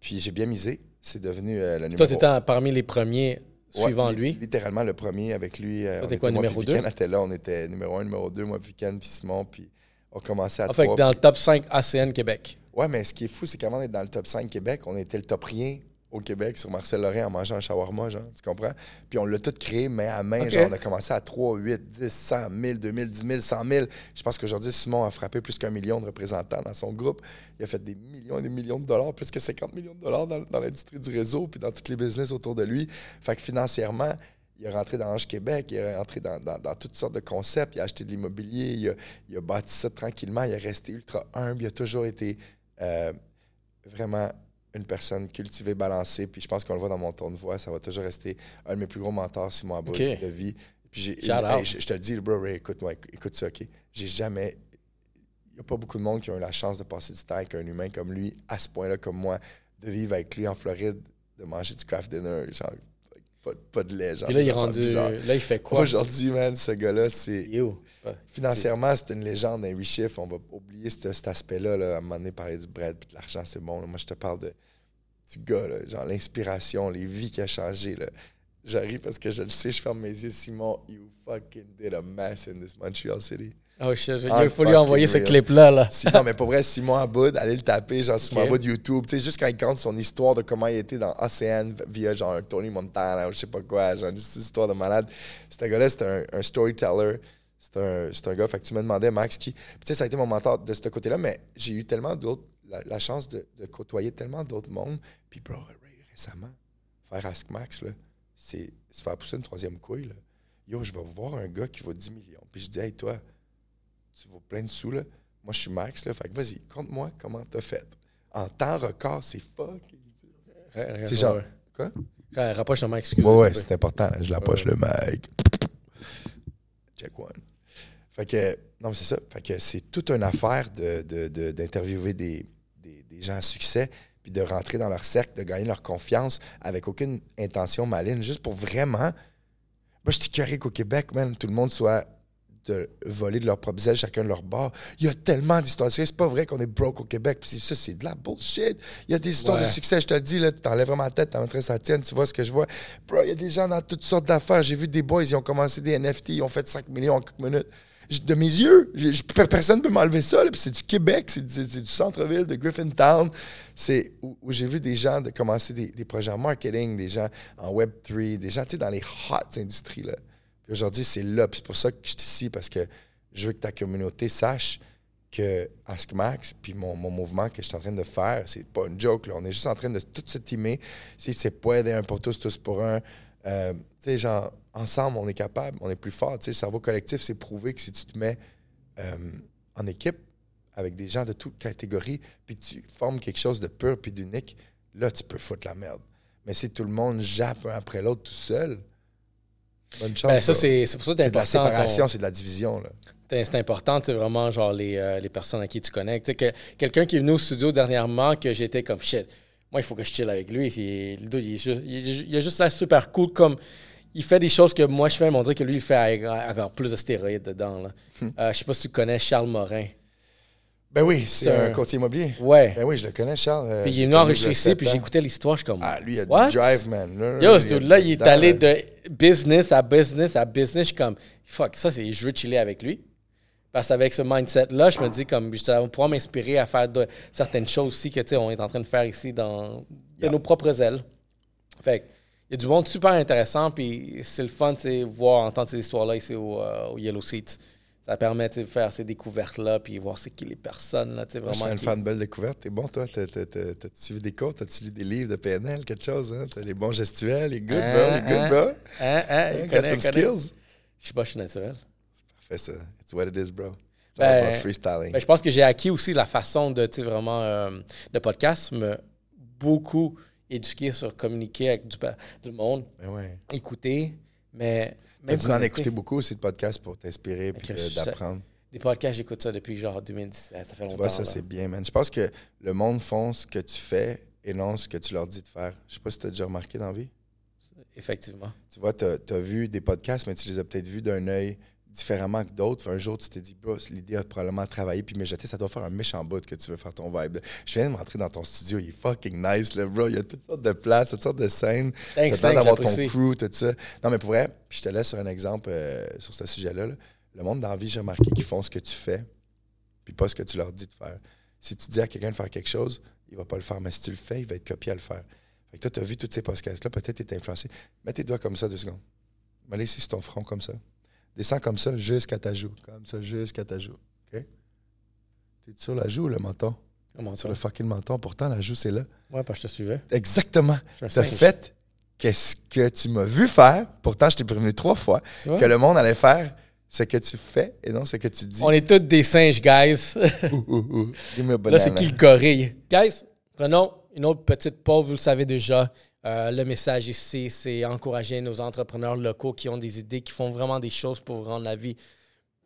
Speaker 2: Puis j'ai bien misé. C'est devenu euh, le numéro...
Speaker 1: Toi, tu étais parmi les premiers suivant lui?
Speaker 2: Littéralement le premier avec lui.
Speaker 1: Euh, quoi, numéro 2?
Speaker 2: était là. On était numéro 1, numéro 2, moi, Viken, puis Simon. Puis on commençait à
Speaker 1: en fait, dans le top 5 ACN Québec.
Speaker 2: Ouais, mais ce qui est fou, c'est qu'avant d'être dans le top 5 Québec, on était le top rien au Québec sur Marcel Lorrain en mangeant un shawarma, genre, tu comprends? Puis on l'a tout créé main à main, genre, on a commencé à 3, 8, 10, 100 000, 2000, 10 000, 100 000. Je pense qu'aujourd'hui, Simon a frappé plus qu'un million de représentants dans son groupe. Il a fait des millions et des millions de dollars, plus que 50 millions de dollars dans, l'industrie du réseau, puis dans tous les business autour de lui. Fait que financièrement, il est rentré dans Ange Québec, il est rentré dans, toutes sortes de concepts, il a acheté de l'immobilier, il a, bâti ça tranquillement, il est resté ultra humble, il a toujours été euh, vraiment une personne cultivée, balancée. Puis je pense qu'on le voit dans mon ton de voix, ça va toujours rester un de mes plus gros mentors, Simon Abou, de vie. Puis j'ai, je, te le dis, bro, écoute, écoute ça, OK? J'ai jamais. Il n'y a pas beaucoup de monde qui ont eu la chance de passer du temps avec un humain comme lui, à ce point-là, comme moi, de vivre avec lui en Floride, de manger du craft dinner, genre, pas, de lait. Genre,
Speaker 1: Et là, il est rendu. Là, il fait quoi?
Speaker 2: Aujourd'hui, man, ce gars-là, c'est. Financièrement, c'est une légende, un chiffres. On va oublier cet, aspect-là. Là. À un moment donné, parler du bread et de l'argent, c'est bon. Moi, je te parle de, du gars, genre l'inspiration, les vies qui a changé. J'arrive parce que je le sais, je ferme mes yeux. Simon, you fucking did a mess in this Montreal city.
Speaker 1: Oh shit, il a fallu envoyer ce clip-là. Là.
Speaker 2: non, mais pour vrai, Simon Aboud, allez le taper, genre Simon Aboud YouTube. Tu sais, juste quand il compte son histoire de comment il était dans Océane via genre Tony Montana ou je sais pas quoi, genre juste une histoire de malade. Ce gars-là, c'était un, un, storyteller. C'est un, un, gars, fait que tu me demandais, Max, qui. Tu sais, ça a été mon mentor de ce côté-là, mais j'ai eu tellement d'autres. La, chance de, de, côtoyer tellement d'autres mondes. Puis, bro, récemment, faire Ask Max, là, c'est se faire pousser une troisième couille, là. Yo, je vais voir un gars qui vaut 10 millions. Puis je dis, hey, toi, tu vaux plein de sous, là. Moi, je suis Max, là. Fait que vas-y, compte-moi comment t'as fait. En temps record, c'est fuck. C'est genre. Quoi?
Speaker 1: rapproche le mic, excuse-moi.
Speaker 2: Ouais, ouais, c'est important. Je rapproche le mic. Check one. Fait que, non, c'est ça. Fait que c'est toute une affaire d'interviewer de, de, des, des, gens à succès. puis de rentrer dans leur cercle, de gagner leur confiance avec aucune intention maligne, juste pour vraiment. Moi, je suis qu'au Québec, man, tout le monde soit de voler de leur propre zèle, chacun de leur bord. Il y a tellement d'histoires. C'est pas vrai qu'on est broke au Québec. Puis ça, c'est de la bullshit. Il y a des histoires de succès, je te le dis, là, tu t'enlèves vraiment la tête, t'en montres ça tienne, tu vois ce que je vois. Bro, il y a des gens dans toutes sortes d'affaires. J'ai vu des boys, ils ont commencé des NFT, ils ont fait 5 millions en quelques minutes. De mes yeux, personne ne peut m'enlever ça. Puis c'est du Québec, c'est du centre-ville, de Griffintown. C'est où, j'ai vu des gens de commencer des, des, projets en marketing, des gens en Web3, des gens dans les hot industries. Là aujourd'hui, c'est là. Puis c'est pour ça que je suis ici, parce que je veux que ta communauté sache que Ask Max, puis mon, mouvement que je suis en train de faire, c'est pas une joke. Là. On est juste en train de tout se teamer. Si c'est pas aider un pour tous, tous pour un. Euh, tu sais, genre, ensemble, on est capable, on est plus fort. Tu sais, le cerveau collectif, c'est prouvé que si tu te mets euh, en équipe avec des gens de toutes catégories, puis tu formes quelque chose de pur puis d'unique, là, tu peux foutre la merde. Mais si tout le monde jappe un après l'autre tout seul,
Speaker 1: Bonne chance. Ben, ça, c'est, pour ça que
Speaker 2: c'est de la séparation, c'est de la division. Là.
Speaker 1: C'est important, c'est vraiment genre les, euh, les, personnes à qui tu connectes. Que, quelqu'un qui est venu au studio dernièrement, que j'étais comme shit. Moi, il faut que je chill avec lui. Il, il, il, il, a juste l'air super cool. Comme il fait des choses que moi je fais, mais on dirait que lui, il fait avec, plus de stéroïdes dedans. Là. Hmm. Euh, je sais pas si tu connais Charles Morin.
Speaker 2: Ben oui, c'est un, courtier immobilier.
Speaker 1: Ouais.
Speaker 2: Ben oui, je le connais, Charles.
Speaker 1: Euh, puis il est venu enregistrer ici, puis j'écoutais l'histoire, je suis comme.
Speaker 2: Ah, lui, il a du drive, man.
Speaker 1: Yo, ce dude-là, il est allé de business à business à business. Je suis comme, fuck, ça, c'est, je veux chiller avec lui. Parce qu'avec ce mindset-là, je me dis, comme, ça va pouvoir m'inspirer à faire de, certaines choses aussi que, tu sais, on est en train de faire ici dans de nos propres ailes. Fait il y a du monde super intéressant, puis c'est le fun, tu sais, voir, entendre ces histoires-là ici au, euh, au Yellow Seats ça permet de faire ces découvertes-là puis voir c'est qui les personnes. Là, vraiment
Speaker 2: je suis une fan de belles découvertes. T'es bon, toi? T'as-tu suivi des cours? T'as-tu lu des livres de PNL, quelque chose? Hein? T'as les bons gestuels, les good, bro, les good, bro.
Speaker 1: Hein, hein, hein, skills? Je sais pas, je suis naturel.
Speaker 2: C'est parfait, ça. It's what it is, bro. Ben, freestyling.
Speaker 1: Ben, je pense que j'ai acquis aussi la façon de, vraiment, euh, de podcast, me beaucoup éduquer sur communiquer avec du, du monde,
Speaker 2: ben
Speaker 1: écouter, mais
Speaker 2: tu dû en écouter beaucoup aussi de podcasts pour t'inspirer et d'apprendre.
Speaker 1: Des podcasts, j'écoute ça depuis genre 2017. Ça fait longtemps. Tu vois,
Speaker 2: ça, c'est bien, man. Je pense que le monde font ce que tu fais et non ce que tu leur dis de faire. Je sais pas si tu as déjà remarqué dans la vie.
Speaker 1: Effectivement.
Speaker 2: Tu vois, tu as, vu des podcasts, mais tu les as peut-être vus d'un œil différemment que d'autres. Un jour, tu t'es dit, bro, l'idée a probablement travaillé, puis mais jeter, ça doit faire un méchant bout que tu veux faire ton vibe. Je viens de m'entrer dans ton studio, il est fucking nice, là, bro. Il y a toutes sortes de places, toutes sortes de scènes. T'as le d'avoir ton crew, tout ça. Non, mais pour vrai, je te laisse sur un exemple euh, sur ce sujet-là. Le monde d'envie, j'ai remarqué qu'ils font ce que tu fais, puis pas ce que tu leur dis de faire. Si tu dis à quelqu'un de faire quelque chose, il va pas le faire, mais si tu le fais, il va être copié à le faire. Fait que toi, tu as vu tous ces podcasts-là, peut-être tu es influencé. Mets tes doigts comme ça deux secondes. Mets-les ici sur ton front comme ça. Descends comme ça jusqu'à ta joue. Comme ça jusqu'à ta joue. OK? T'es sur la joue, le menton. sur le fucking menton. Pourtant, la joue, c'est là.
Speaker 1: Ouais, parce que je te suivais.
Speaker 2: Exactement. T'as fait qu'est-ce que tu m'as vu faire. Pourtant, je t'ai prévenu trois fois que le monde allait faire ce que tu fais et non ce que tu dis.
Speaker 1: On est tous des singes, guys. Là, c'est qui le gorille? Guys, prenons une autre petite pause, vous le savez déjà. Euh, le message ici, c'est encourager nos entrepreneurs locaux qui ont des idées, qui font vraiment des choses pour rendre la vie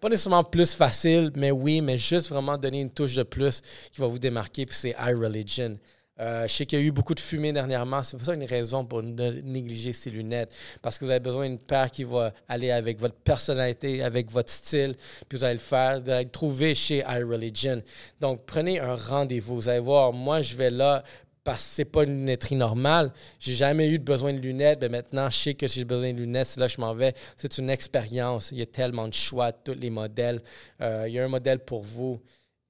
Speaker 1: pas nécessairement plus facile, mais oui, mais juste vraiment donner une touche de plus qui va vous démarquer, puis c'est iReligion. Euh, je sais qu'il y a eu beaucoup de fumée dernièrement. C'est pour ça une raison pour ne négliger ces lunettes. Parce que vous avez besoin d'une paire qui va aller avec votre personnalité, avec votre style. Puis vous allez le faire, vous allez le trouver chez iReligion. Donc, prenez un rendez-vous. Vous allez voir, moi, je vais là parce que c'est pas une lunetterie normale. J'ai jamais eu besoin de lunettes, mais maintenant, je sais que si j'ai besoin de lunettes, c'est là que je m'en vais. C'est une expérience. Il y a tellement de choix, tous les modèles. Euh, il y a un modèle pour vous.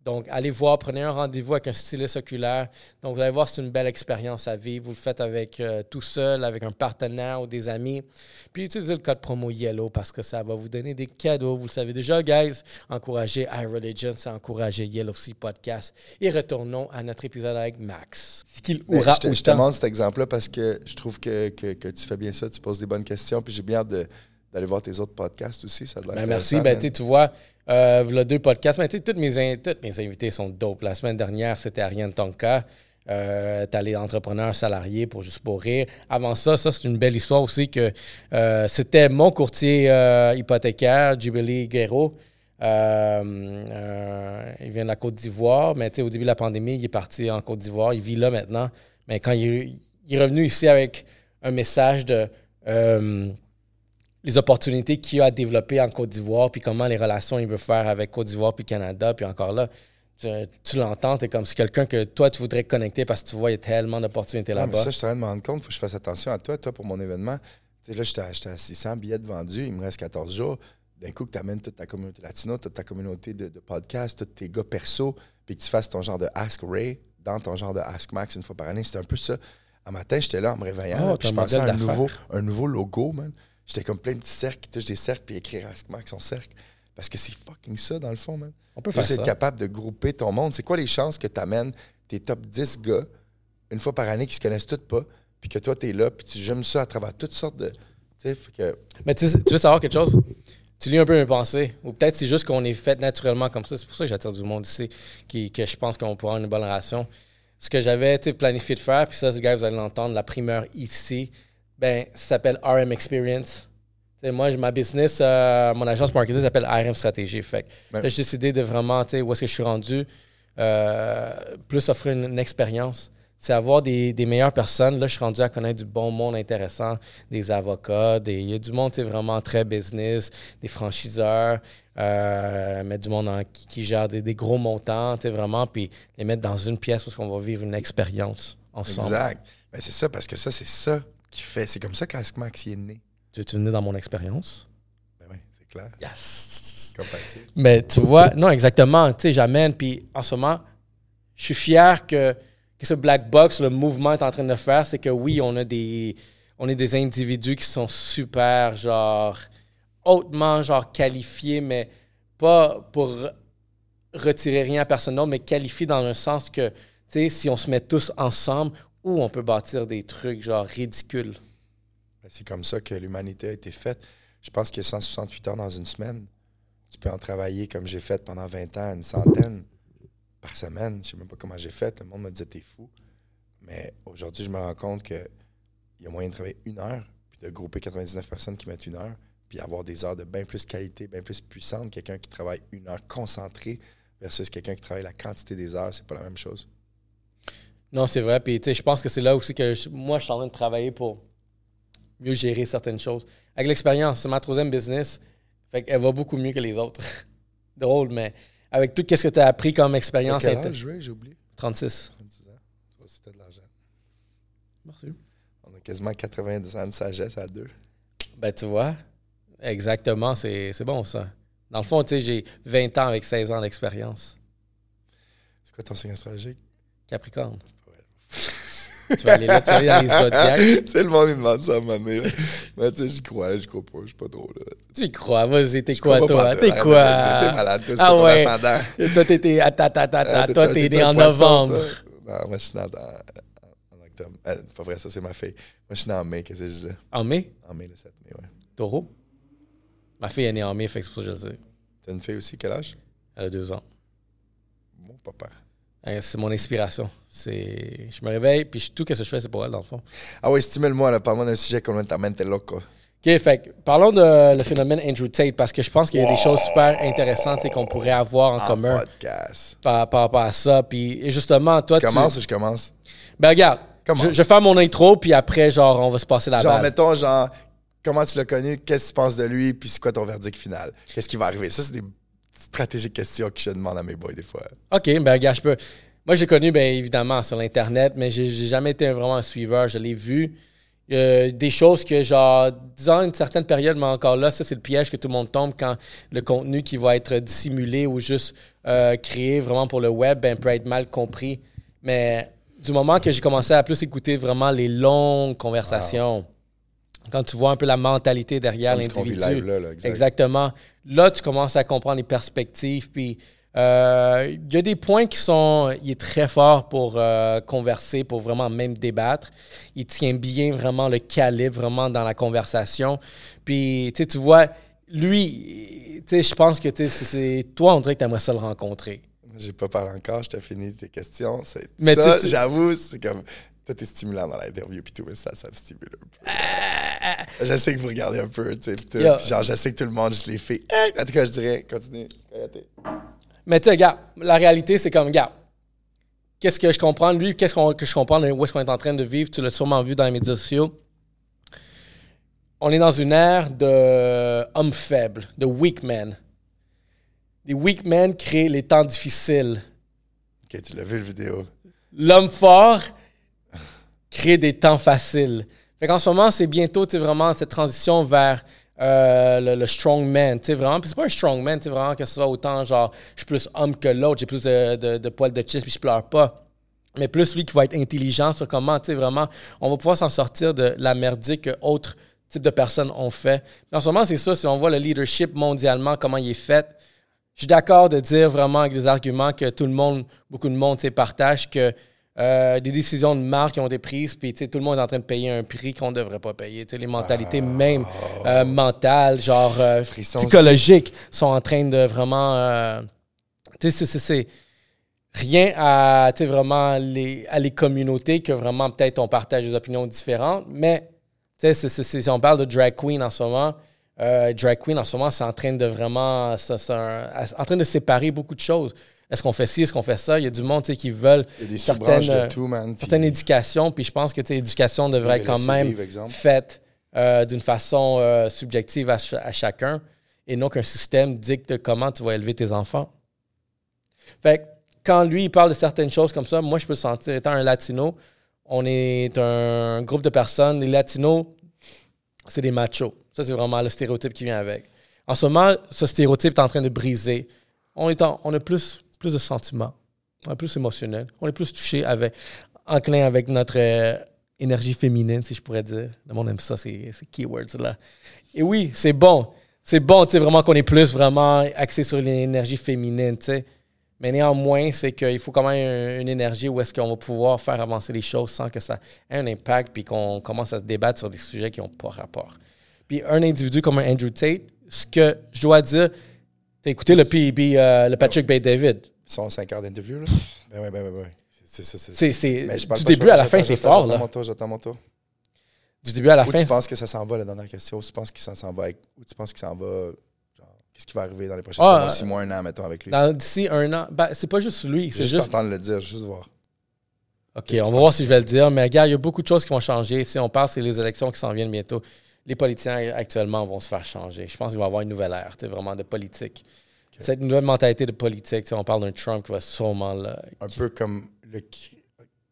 Speaker 1: Donc, allez voir, prenez un rendez-vous avec un styliste oculaire. Donc, vous allez voir, c'est une belle expérience à vivre. Vous le faites avec euh, tout seul, avec un partenaire ou des amis. Puis, utilisez le code promo YELLOW parce que ça va vous donner des cadeaux. Vous le savez déjà, guys. Encouragez iReligion, c'est encourager Yellow Sea Podcast. Et retournons à notre épisode avec Max.
Speaker 2: Qu'il ben, je, te, je te demande cet exemple-là parce que je trouve que, que, que, tu fais bien ça. Tu poses des bonnes questions. Puis, j'ai bien hâte d'aller voir tes autres podcasts aussi. Ça
Speaker 1: ben, merci. Ben, tu vois, euh, le deux podcasts, mais toutes mes, toutes mes invités sont dope. La semaine dernière, c'était Ariane Tonka. Euh, T'as les entrepreneurs salariés pour juste pour rire. Avant ça, ça, c'est une belle histoire aussi que euh, c'était mon courtier euh, hypothécaire, Jubilee Guerrero. Euh, il vient de la Côte d'Ivoire, mais au début de la pandémie, il est parti en Côte d'Ivoire. Il vit là maintenant. Mais quand il, est revenu ici avec un message de les opportunités qu'il a à développer en Côte d'Ivoire, puis comment les relations il veut faire avec Côte d'Ivoire puis Canada, puis encore là, tu, l'entends, tu es comme si quelqu'un que toi, tu voudrais connecter parce que tu vois, il y a tellement d'opportunités là-bas.
Speaker 2: ça, je suis en train de me rendre compte, il faut que je fasse attention à toi, toi, pour mon événement. Tu sais, là, j'étais à 600 billets de vendus, il me reste 14 jours d'un coup que tu amènes toute ta communauté latino, toute ta communauté de, de podcasts, tous tes gars perso, puis que tu fasses ton genre de Ask Ray dans ton genre de Ask Max une fois par année. C'était un peu ça. Un matin, j'étais là en me réveillant, oh, puis je pensais à un nouveau, un nouveau logo, man. J'étais comme plein de petits cercles qui touchent des cercles, puis écrire Ask Max en cercle. Parce que c'est fucking ça, dans le fond, man. On peut faire ça. être capable de grouper ton monde. C'est quoi les chances que tu amènes tes top 10 gars, une fois par année, qui se connaissent tous pas, puis que toi, tu es là, puis tu j'aime ça à travers toutes sortes de. Que...
Speaker 1: Mais tu, tu veux savoir quelque chose? tu lis un peu mes pensées. Ou peut-être c'est juste qu'on est fait naturellement comme ça. C'est pour ça que j'attire du monde ici, qui, que je pense qu'on pourra avoir une bonne relation. Ce que j'avais planifié de faire, puis ça, ce gars, vous allez l'entendre, la primeur ici, ben, ça s'appelle RM Experience. moi, ma business, euh, mon agence marketing s'appelle RM Stratégie. Fait j'ai décidé de vraiment, tu sais, où est-ce que je suis rendu, euh, plus offrir une expérience c'est avoir des, meilleures personnes. Là, je suis rendu à connaître du bon monde intéressant, des avocats, des, il y a du monde vraiment très business, des franchiseurs, euh, mettre du monde qui, gère des, gros montants, vraiment, puis les mettre dans une pièce parce qu'on va vivre une expérience ensemble.
Speaker 2: Exact. Ben, c'est ça, parce que ça, c'est ça qui fait. C'est comme ça qu'Askmax est né.
Speaker 1: Tu es né dans mon expérience?
Speaker 2: Ben oui, c'est clair.
Speaker 1: Yes! Mais tu vois, non, exactement. Tu sais, j'amène, puis en ce moment, je suis fier que que ce black box, le mouvement est en train de faire, c'est que oui, on a des, on est des individus qui sont super, genre, hautement, genre, qualifiés, mais pas pour retirer rien à personne d'autre, mais qualifiés dans un sens que, tu sais, si on se met tous ensemble, où on peut bâtir des trucs, genre, ridicules.
Speaker 2: Ben, c'est comme ça que l'humanité a été faite. Je pense a 168 heures dans une semaine. Tu peux en travailler comme j'ai fait pendant 20 ans, une centaine par semaine. Je sais même pas comment j'ai fait. Le monde me disait, t'es fou. Mais aujourd'hui, je me rends compte qu'il y a moyen de travailler une heure, puis de grouper 99 personnes qui mettent une heure, puis avoir des heures de bien plus qualité, bien plus puissante. Quelqu'un qui travaille une heure concentrée versus quelqu'un qui travaille la quantité des heures, c'est pas la même chose.
Speaker 1: Non, c'est vrai. Puis, tu sais, je pense que c'est là aussi que moi, je suis en train de travailler pour mieux gérer certaines choses. Avec l'expérience, c'est ma troisième business. Fait qu'elle va beaucoup mieux que les autres. *laughs* Drôle, mais avec tout ce que tu as appris comme expérience.
Speaker 2: Quel âge j'ai oublié?
Speaker 1: 36.
Speaker 2: 36 ans. Aussi, de l'argent.
Speaker 1: Merci.
Speaker 2: On a quasiment 90 ans de sagesse à deux.
Speaker 1: Ben, tu vois, exactement, c'est bon ça. Dans le fond, tu sais, j'ai 20 ans avec 16 ans d'expérience.
Speaker 2: C'est quoi ton signe astrologique?
Speaker 1: Capricorne. tu vas aller là, tu vas aller dans les zodiacs. *laughs*
Speaker 2: tu sais, le monde, il me demande ça à un moment donné. Mais tu sais, j'y crois, j'y crois pas, je suis pas trop là.
Speaker 1: Tu y crois, vas-y, t'es quoi, toi? T'es quoi?
Speaker 2: T'es malade, toi, c'est ah, ouais. ton ascendant.
Speaker 1: Toi, t'étais, attends, attends, attends, toi, t'es né en novembre.
Speaker 2: Non, moi, je suis né en octobre. Euh, pas vrai, ça, c'est ma fille. Moi, je suis né en mai, qu'est-ce que je dis?
Speaker 1: En mai?
Speaker 2: En mai, le 7 mai, ouais.
Speaker 1: Taureau? Ma fille est née en mai, fait que c'est pour ça que je le sais.
Speaker 2: T'as une fille aussi, quel âge?
Speaker 1: Elle a deux ans.
Speaker 2: Mon papa.
Speaker 1: Euh, c'est mon inspiration. C'est, je me réveille, puis tout ce que je fais, c'est pour elle, dans le fond.
Speaker 2: Ah oui, stimule-moi, là, parle-moi d'un sujet completamente loco.
Speaker 1: OK, fait parlons de le phénomène Andrew Tate, parce que je pense qu'il y a des choses super intéressantes qu'on pourrait avoir en, commun.
Speaker 2: podcast.
Speaker 1: Par, rapport à ça. Puis justement, toi,
Speaker 2: tu... commences ou je commence?
Speaker 1: Ben regarde, je, je, vais faire mon intro, puis après, genre, on va se passer la
Speaker 2: genre, mettons, genre, comment tu l'as connu, qu'est-ce que tu penses de lui, puis c'est quoi ton verdict final? Qu'est-ce qui va arriver? Ça, c'est des stratégiques questions que je demande à mes boys des fois.
Speaker 1: OK, ben regarde, je peux. Moi, j'ai connu, bien évidemment, sur l'Internet, mais j'ai jamais été vraiment un suiveur. Je l'ai vu. des choses que, genre, disons une certaine période, mais encore là, ça, c'est le piège que tout le monde tombe quand le contenu qui va être dissimulé ou juste euh, créé vraiment pour le web ben, peut être mal compris. Mais du moment que j'ai commencé à plus écouter vraiment les longues conversations, quand tu vois un peu la mentalité derrière l'individu. Exactement. Là, tu commences à comprendre les perspectives, puis euh, il y a des points qui sont. Il est très fort pour euh, converser, pour vraiment même débattre. Il tient bien vraiment le calibre, vraiment dans la conversation. Puis, tu vois, lui, je pense que c'est toi, on dirait que tu aimerais ça le rencontrer.
Speaker 2: J'ai pas parlé encore, je t'ai fini tes questions. Mais ça, j'avoue, c'est comme. Tout est stimulant dans l'interview, puis tout, mais ça, ça me stimule un peu. je sais que vous regardez un peu, tu sais, puis genre, je sais que tout le monde, je les fait. En tout cas, je dirais, continue. Arrêtez.
Speaker 1: Mais tu sais, gars, la réalité, c'est comme, gars, qu'est-ce que je comprends de lui, qu'est-ce qu'on- que je comprends de où est-ce qu'on est en train de vivre, tu l'as sûrement vu dans les médias sociaux. On est dans une ère de hommes faibles, de weak men. Les weak men créent les temps difficiles.
Speaker 2: Ok, tu l'as vu, le vidéo.
Speaker 1: L'homme fort crée des temps faciles. Fait qu'en ce moment, c'est bientôt, vraiment cette transition vers euh, le, le strong man, tu vraiment. C'est pas un strong man, tu vraiment que ce soit autant genre, je suis plus homme que l'autre, j'ai plus de, poils de chest, puis je pleure pas. Mais plus lui qui va être intelligent sur comment, tu vraiment, on va pouvoir s'en sortir de la merdique que autres types de personnes ont fait. En ce moment, c'est ça, si on voit le leadership mondialement, comment il est fait, je suis d'accord de dire vraiment avec des arguments que tout le monde, beaucoup de monde, tu sais, partage que euh, des décisions de marque qui ont été prises, puis tout le monde est en train de payer un prix qu'on ne devrait pas payer. Les mentalités même euh, mentales, genre euh, psychologiques, sont en train de vraiment... tu sais, c'est- rien à, vraiment les, à les communautés que vraiment peut-être on partage des opinions différentes, mais si on parle de drag queen en ce moment, drag queen en ce moment, c'est en train de vraiment, un- en train de séparer beaucoup de choses. Est-ce qu'on fait ci, est-ce qu'on fait ça? Il y a du monde qui veulent
Speaker 2: Il y a des
Speaker 1: certaines, euh,
Speaker 2: de tout, man. puis-
Speaker 1: certaines éducations, puis je pense que l'éducation devrait être quand même faite euh, d'une façon euh, subjective à, ch- à chacun et non qu'un système dicte comment tu vas élever tes enfants. Fait que quand lui, il parle de certaines choses comme ça, moi, je peux le sentir. Étant un latino, on est un groupe de personnes. Les latinos, c'est des machos. Ça, c'est vraiment le stéréotype qui vient avec. En ce moment, ce stéréotype est en train de briser. On, est en- on a plus, plus de sentiments. On est plus émotionnel. On est plus touché avec, enclin avec notre euh, énergie féminine, si je pourrais dire. Le monde aime ça, ces, keywords-là. Et oui, c'est bon. C'est bon, tu sais, vraiment qu'on est plus vraiment axé sur l'énergie féminine, tu sais. Mais néanmoins, c'est qu'il faut quand même une, énergie où est-ce qu'on va pouvoir faire avancer les choses sans que ça ait un impact puis qu'on commence à se débattre sur des sujets qui n'ont pas rapport. Puis un individu comme Andrew Tate, ce que je dois dire, t'as écouté le PEB, euh, le Patrick Bay David?
Speaker 2: Ils sont 5 heures d'interview, là. Ben ouais, ben ouais, ben ouais. C'est ça, c'est
Speaker 1: du début à la fin, c'est fort,
Speaker 2: J'attends
Speaker 1: là.
Speaker 2: mon tour, j'attends mon tour.
Speaker 1: Du début à la
Speaker 2: Où
Speaker 1: fin.
Speaker 2: tu penses que ça s'en va, la dernière question? Où tu penses qu'il s'en s'en va avec... Où tu penses qu'il s'en va... Qu'est-ce qui va arriver dans les prochains
Speaker 1: Ah,
Speaker 2: mois,
Speaker 1: euh,
Speaker 2: 6 mois, un an, mettons, avec lui?
Speaker 1: D'ici un an, ben, c'est pas juste lui,
Speaker 2: Je
Speaker 1: c'est
Speaker 2: juste
Speaker 1: juste
Speaker 2: entendre le dire, juste voir.
Speaker 1: OK, on va voir si je vais le dire. Mais regarde, il y a beaucoup de choses qui vont changer. Si on parle, c'est les élections qui s'en viennent bientôt. Les politiciens actuellement vont se faire changer. Je pense qu'il va y avoir une nouvelle ère, vraiment de politique. C'est une nouvelle mentalité de politique. On parle d'un Trump qui va sûrement là,
Speaker 2: Un peu comme le cri...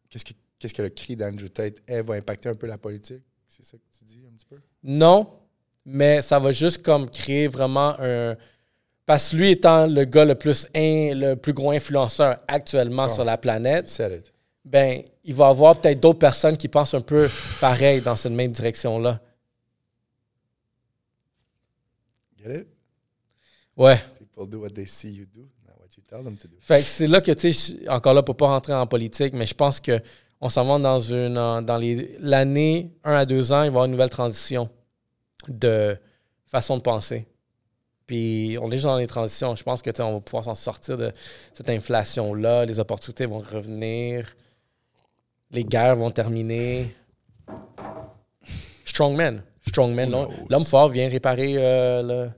Speaker 2: Qu'est-ce que, qu'est-ce que le cri d'Andrew Tate elle, va impacter un peu la politique? C'est ça que tu dis un petit peu?
Speaker 1: Non, mais ça va juste comme créer vraiment un. Parce que lui étant le gars le plus in- le plus gros influenceur actuellement
Speaker 2: Ah.
Speaker 1: sur la planète, ben il va y avoir peut-être d'autres personnes qui pensent un peu pareil dans cette même direction-là.
Speaker 2: Get it?
Speaker 1: Ouais.
Speaker 2: People do what they see you do, not what you tell them to do.
Speaker 1: Fait que c'est là que, tu sais, encore là, pour pas rentrer en politique, mais je pense que on s'en va dans une dans les l'année, un à deux ans, il va y avoir une nouvelle transition de façon de penser. Puis on est juste dans les transitions. Je pense que on va pouvoir s'en sortir de cette inflation-là. Les opportunités vont revenir. Les guerres vont terminer. Strongman. Strongman.
Speaker 2: Who
Speaker 1: L'homme fort vient réparer euh, le,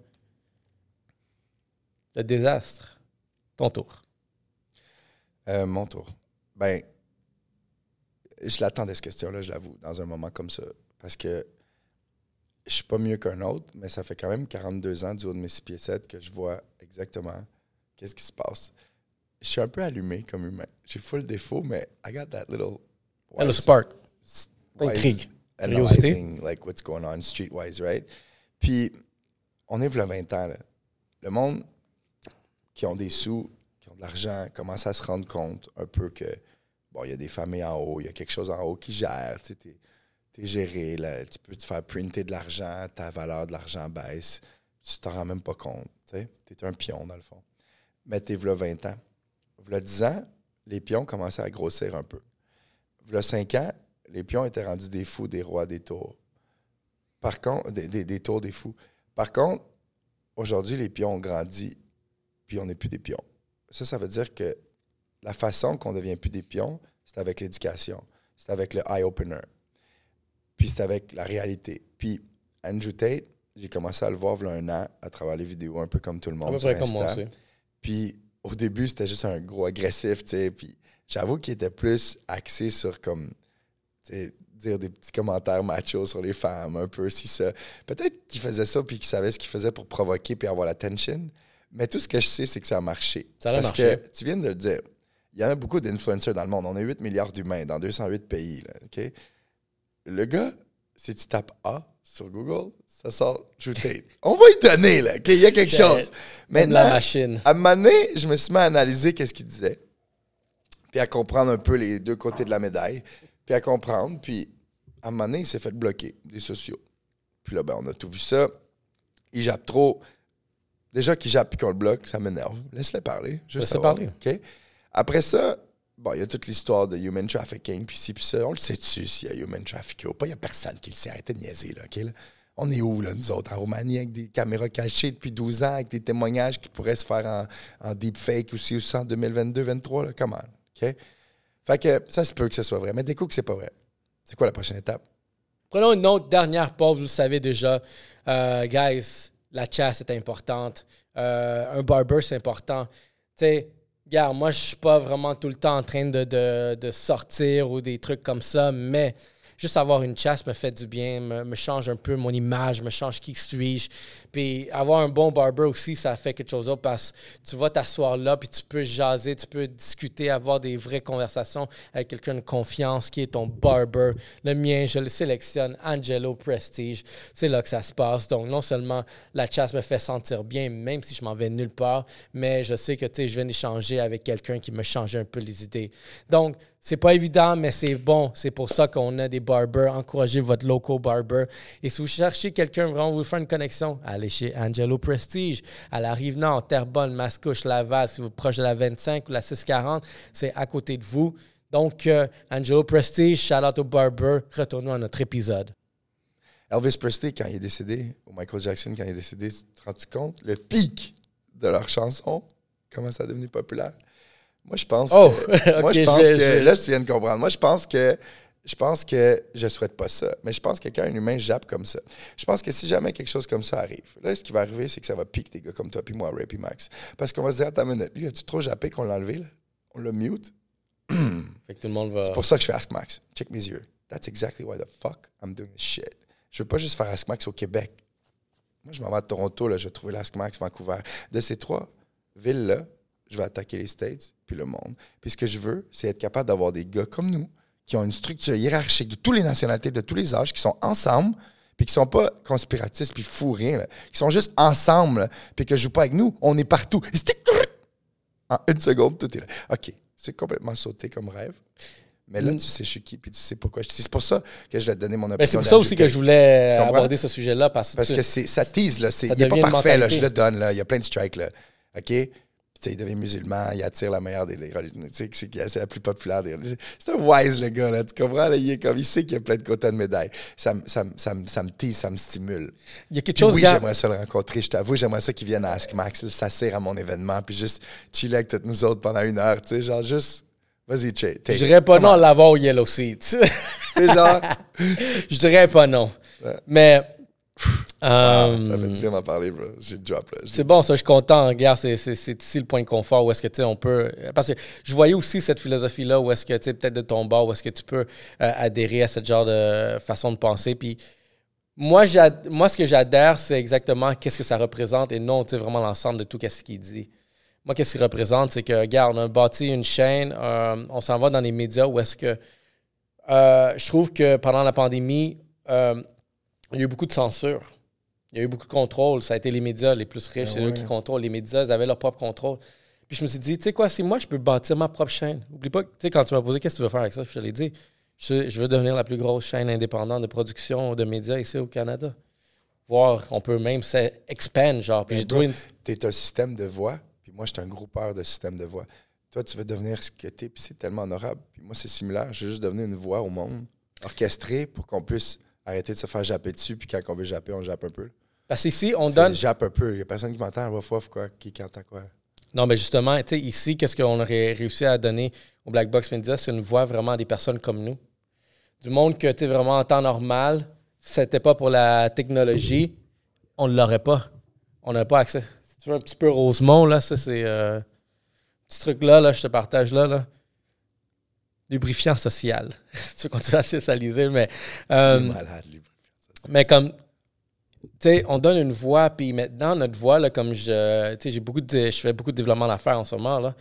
Speaker 1: le désastre. Ton tour.
Speaker 2: Euh, mon tour. Ben, je l'attendais, cette question-là, je l'avoue, dans un moment comme ça. Parce que je suis pas mieux qu'un autre, mais ça fait quand même 42 ans du haut de mes 6 pieds 7 que je vois exactement qu'est-ce qui se passe. Je suis un peu allumé comme humain. J'ai full défaut, mais I got that little...
Speaker 1: Le
Speaker 2: wise-
Speaker 1: spark.
Speaker 2: wise
Speaker 1: Intrigue.
Speaker 2: Analyzing, like, what's going on streetwise, right? Puis, on est le 20 ans, là. Le monde qui ont des sous, qui ont de l'argent, commence à se rendre compte un peu que, bon, il y a des familles en haut, il y a quelque chose en haut qui gère, tu sais, t'es, t'es géré, là, tu peux te faire printer de l'argent, ta valeur de l'argent baisse, tu t'en rends même pas compte, tu sais, t'es un pion, dans le fond. Mais t'es v'là 20 ans. V'là 10 ans, les pions commençaient à grossir un peu. V'là 5 ans, les pions étaient rendus des fous, des rois, des tours. Par contre, des, des- des tours, des fous. Par contre, aujourd'hui, les pions ont grandi, puis on n'est plus des pions. Ça, ça veut dire que la façon qu'on ne devient plus des pions, c'est avec l'éducation. c'était avec le eye opener. Puis c'était avec la réalité. Puis Andrew Tate, j'ai commencé à le voir il y a un an à travers les vidéos, un peu comme tout le monde. Sur Insta. Puis au début, c'était juste un gros agressif, tu sais. Puis j'avoue qu'il était plus axé sur comme, dire des petits commentaires machos sur les femmes, un peu si ça. Peut-être qu'il faisait ça puis qu'il savait ce qu'il faisait pour provoquer puis avoir l'attention. Mais tout ce que je sais, c'est que ça a marché.
Speaker 1: Ça a
Speaker 2: Parce
Speaker 1: marché.
Speaker 2: que tu viens de le dire. Il y en a beaucoup d'influenceurs dans le monde. On a 8 milliards d'humains dans 208 pays. Là? Le gars, si tu tapes A sur Google, ça sort Drew Tate. On va y donner, là, OK? Il y a quelque *laughs* chose.
Speaker 1: Même la
Speaker 2: Maintenant,
Speaker 1: machine.
Speaker 2: à un moment donné, je me suis mis à analyser qu'est-ce qu'il disait, puis à comprendre un peu les deux côtés de la médaille, puis à comprendre, puis à un moment donné, il s'est fait bloquer des sociaux. Puis là, ben, on a tout vu ça. Il jappe trop. Déjà qu'il jappe puis qu'on le bloque, ça m'énerve. Laisse-le parler.
Speaker 1: Laisse-le parler.
Speaker 2: Après ça, bon, il y a toute l'histoire de human trafficking, puis ci, puis ça. On le sait-tu s'il y a human trafficking ou pas? Il n'y a personne qui le sait. Arrêtez de niaiser, là, OK? là? On est où, là, nous autres, en Roumanie, avec des caméras cachées depuis 12 ans, avec des témoignages qui pourraient se faire en, en deepfake aussi, aussi en 2022-2023, là? Comment? OK? Fait que ça se peut que ce soit vrai, mais découvre que c'est pas vrai. C'est quoi la prochaine étape?
Speaker 1: Prenons une autre dernière pause, vous le savez déjà. Euh, guys, la chasse est importante. Euh, un barber, c'est important. Tu sais, moi, je suis pas vraiment tout le temps en train de, de- de sortir ou des trucs comme ça, mais juste avoir une chasse me fait du bien, me, me change un peu mon image, me change qui suis-je. Puis avoir un bon barber aussi, ça fait quelque chose d'autre parce que tu vas t'asseoir là, puis tu peux jaser, tu peux discuter, avoir des vraies conversations avec quelqu'un de confiance qui est ton barber. Le mien, je le sélectionne, Angelo Prestige. C'est là que ça se passe. Donc, non seulement la chasse me fait sentir bien, même si je m'en vais nulle part, mais je sais que je viens d'échanger avec quelqu'un qui me change un peu les idées. Donc, c'est pas évident, mais c'est bon. C'est pour ça qu'on a des barbers. Encouragez votre local barber. Et si vous cherchez quelqu'un vraiment vous faire une connexion, chez Angelo Prestige, à la Rive-Nord, Terrebonne, Mascouche, Laval. Si vous êtes proche de la 25 ou la 640, c'est à côté de vous. Donc, euh, Angelo Prestige, shout out au barber. Retournons à notre épisode.
Speaker 2: Elvis Presley, quand il est décédé, ou Michael Jackson, quand il est décédé, tu te rends-tu compte? Le pic de leur chanson? Comment ça a devenu populaire? Moi, je pense
Speaker 1: Oh,
Speaker 2: que. *laughs* moi,
Speaker 1: ok,
Speaker 2: je pense que.
Speaker 1: je
Speaker 2: Là, tu viens de comprendre. Moi, je pense que. Je pense que je souhaite pas ça. Mais je pense que quand un humain jappe comme ça, je pense que si jamais quelque chose comme ça arrive, là, ce qui va arriver, c'est que ça va piquer des gars comme toi, puis moi, Ray, puis Max. Parce qu'on va se dire, attends une minute, lui, as-tu trop jappé qu'on l'a enlevé, là? On l'a mute? *clears throat*
Speaker 1: Fait que tout le monde va.
Speaker 2: C'est pour ça que je fais Ask Max. Check mes yeux. That's exactly why the fuck I'm doing this shit. Je veux pas juste faire Ask Max au Québec. Moi, je m'en vais à Toronto, là, je vais trouver l'Ask Max, Vancouver. De ces trois villes-là, je vais attaquer les States puis le monde. Puis ce que je veux, c'est être capable d'avoir des gars comme nous qui ont une structure hiérarchique de toutes les nationalités, de tous les âges, qui sont ensemble, puis qui sont pas conspiratistes puis fous rien, là. qui sont juste ensemble, là, puis que je joue pas avec nous. On est partout. En une seconde, tout est là. OK, c'est complètement sauté comme rêve. Mais là,
Speaker 1: Mm.
Speaker 2: tu sais je suis qui, puis tu sais pourquoi. C'est pour ça que je vais te donner mon opinion.
Speaker 1: Ben, c'est pour ça aussi que je voulais aborder ce sujet-là parce,
Speaker 2: Parce que ça tease, là. Il n'est pas parfait, là. Je le donne, là. Il y a plein de strikes, là. OK? Puis, il devient musulman, il attire la meilleure des religions. C'est, la plus populaire des religions. C'est un wise, le gars, là. Tu comprends? Là, il est comme, il sait qu'il y a plein de côtés de médailles. Ça, me- ça, ça, me- ça me tease, ça me stimule.
Speaker 1: il y a quelque chose
Speaker 2: oui, j'aimerais ça le rencontrer. Je t'avoue, j'aimerais ça qu'il vienne à Ask Max, là, s'asseoir à mon événement, puis juste chiller avec toutes nous autres pendant une heure, tu sais, genre juste, vas-y, chill.
Speaker 1: Je dirais pas non à l'avoir au Yellow Seat. *laughs*
Speaker 2: C'est genre, *laughs*
Speaker 1: je dirais pas non.
Speaker 2: Ouais.
Speaker 1: Mais.
Speaker 2: Ah,
Speaker 1: euh,
Speaker 2: ça fait du bien d'en parler, bro. J'ai drop, là.
Speaker 1: c'est bon, ça, je suis content. Regarde, c'est, ici le point de confort où est-ce que, tu sais, on peut... Parce que je voyais aussi cette philosophie-là où est-ce que, tu sais, peut-être de ton bord, où est-ce que tu peux euh, adhérer à ce genre de façon de penser. Puis moi, moi, ce que j'adhère, c'est exactement qu'est-ce que ça représente et non, tu sais, vraiment l'ensemble de tout ce qu'il dit. Moi, qu'est-ce qu'il représente, c'est que, regarde, on a bâti une chaîne, euh, on s'en va dans les médias où est-ce que... euh, je trouve que pendant la pandémie, euh, il y a eu beaucoup de censure. Il y a eu beaucoup de contrôle. Ça a été les médias les plus riches.
Speaker 2: Ah
Speaker 1: c'est eux qui contrôlent. Les médias, ils avaient leur propre contrôle. Puis je me suis dit, tu sais quoi, si moi, je peux bâtir ma propre chaîne. Oublie pas, tu sais, quand tu m'as posé qu'est-ce que tu veux faire avec ça, je te l'ai dit. Je, je veux devenir la plus grosse chaîne indépendante de production de médias ici au Canada. Voir, on peut même s'expand, genre. Puis j'ai une-
Speaker 2: T'es un système de voix, puis moi, je suis un groupeur de système de voix. Toi, tu veux devenir ce que t'es, puis c'est tellement honorable. Puis moi, c'est similaire. Je veux juste devenir une voix au monde, orchestrée pour qu'on puisse arrêter de se faire japper dessus, puis quand on veut japper, on jappe un peu.
Speaker 1: Parce qu'ici, on donne.
Speaker 2: Jappe un peu. Il n'y a personne qui m'entend, fouf, quoi, qui, qui entend quoi.
Speaker 1: Non, mais justement, tu sais, ici, qu'est-ce qu'on aurait réussi à donner au Black Box Media, c'est une voix vraiment à des personnes comme nous. du monde que, tu sais, vraiment en temps normal, si c'était pas pour la technologie, on ne l'aurait pas. On n'aurait pas accès. Si tu veux un petit peu Rosemont, là, ça, c'est. Euh, petit truc là, là, je te partage là, là. Lubrifiant social. *laughs* tu veux continuer à socialiser, mais. euh,
Speaker 2: Malade,
Speaker 1: mais comme, tu sais, on donne une voix, puis maintenant, notre voix, là, comme je, tu sais, j'ai beaucoup de, je fais beaucoup de développement d'affaires en ce moment, là.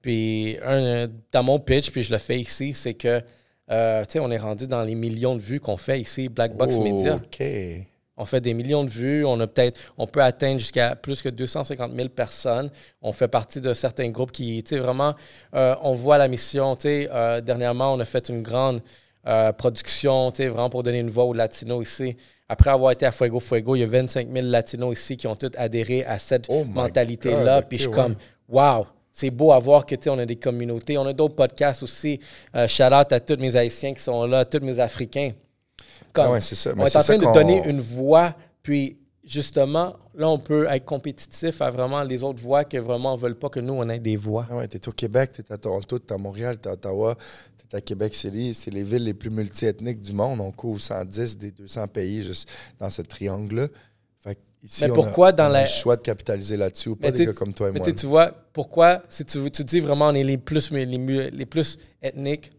Speaker 1: Puis, un, dans mon pitch, puis je le fais ici, c'est que, euh, tu sais, on est rendu dans les millions de vues qu'on fait ici, Black Box
Speaker 2: Oh,
Speaker 1: Media.
Speaker 2: OK.
Speaker 1: On fait des millions de vues. On a peut-être, on peut atteindre jusqu'à plus que 250 000 personnes. On fait partie de certains groupes qui, tu sais, vraiment, euh, on voit la mission. Tu sais, euh, dernièrement, on a fait une grande euh, production, tu sais, vraiment pour donner une voix aux Latinos ici. Après avoir été à Fuego Fuego, il y a 25 000 Latinos ici qui ont tous adhéré à cette
Speaker 2: Oh
Speaker 1: mentalité-là. Puis je suis comme, wow! C'est beau à voir que, tu sais, on a des communautés. On a d'autres podcasts aussi. Euh, shout out à tous mes Haïtiens qui sont là, tous mes Africains. Comme,
Speaker 2: Ah ouais, c'est ça.
Speaker 1: on
Speaker 2: Mais
Speaker 1: est en train de donner une voix, puis justement, là, on peut être compétitif à vraiment les autres voix qui vraiment veulent pas que nous, on ait des voix.
Speaker 2: Ah ouais, t'es au Québec, t'es à Toronto, t'es à Montréal, t'es à Ottawa, t'es à Québec City. C'est les villes les plus multiethniques du monde. On couvre 110 des 200 pays juste dans ce triangle-là. Ici,
Speaker 1: Mais
Speaker 2: on
Speaker 1: pourquoi
Speaker 2: a,
Speaker 1: dans
Speaker 2: on a
Speaker 1: la-
Speaker 2: le choix de capitaliser là-dessus ou pas
Speaker 1: Mais
Speaker 2: des gars comme toi et
Speaker 1: Mais
Speaker 2: moi.
Speaker 1: tu sais, tu vois, pourquoi, si tu, tu dis vraiment on est les plus, les plus ethniques,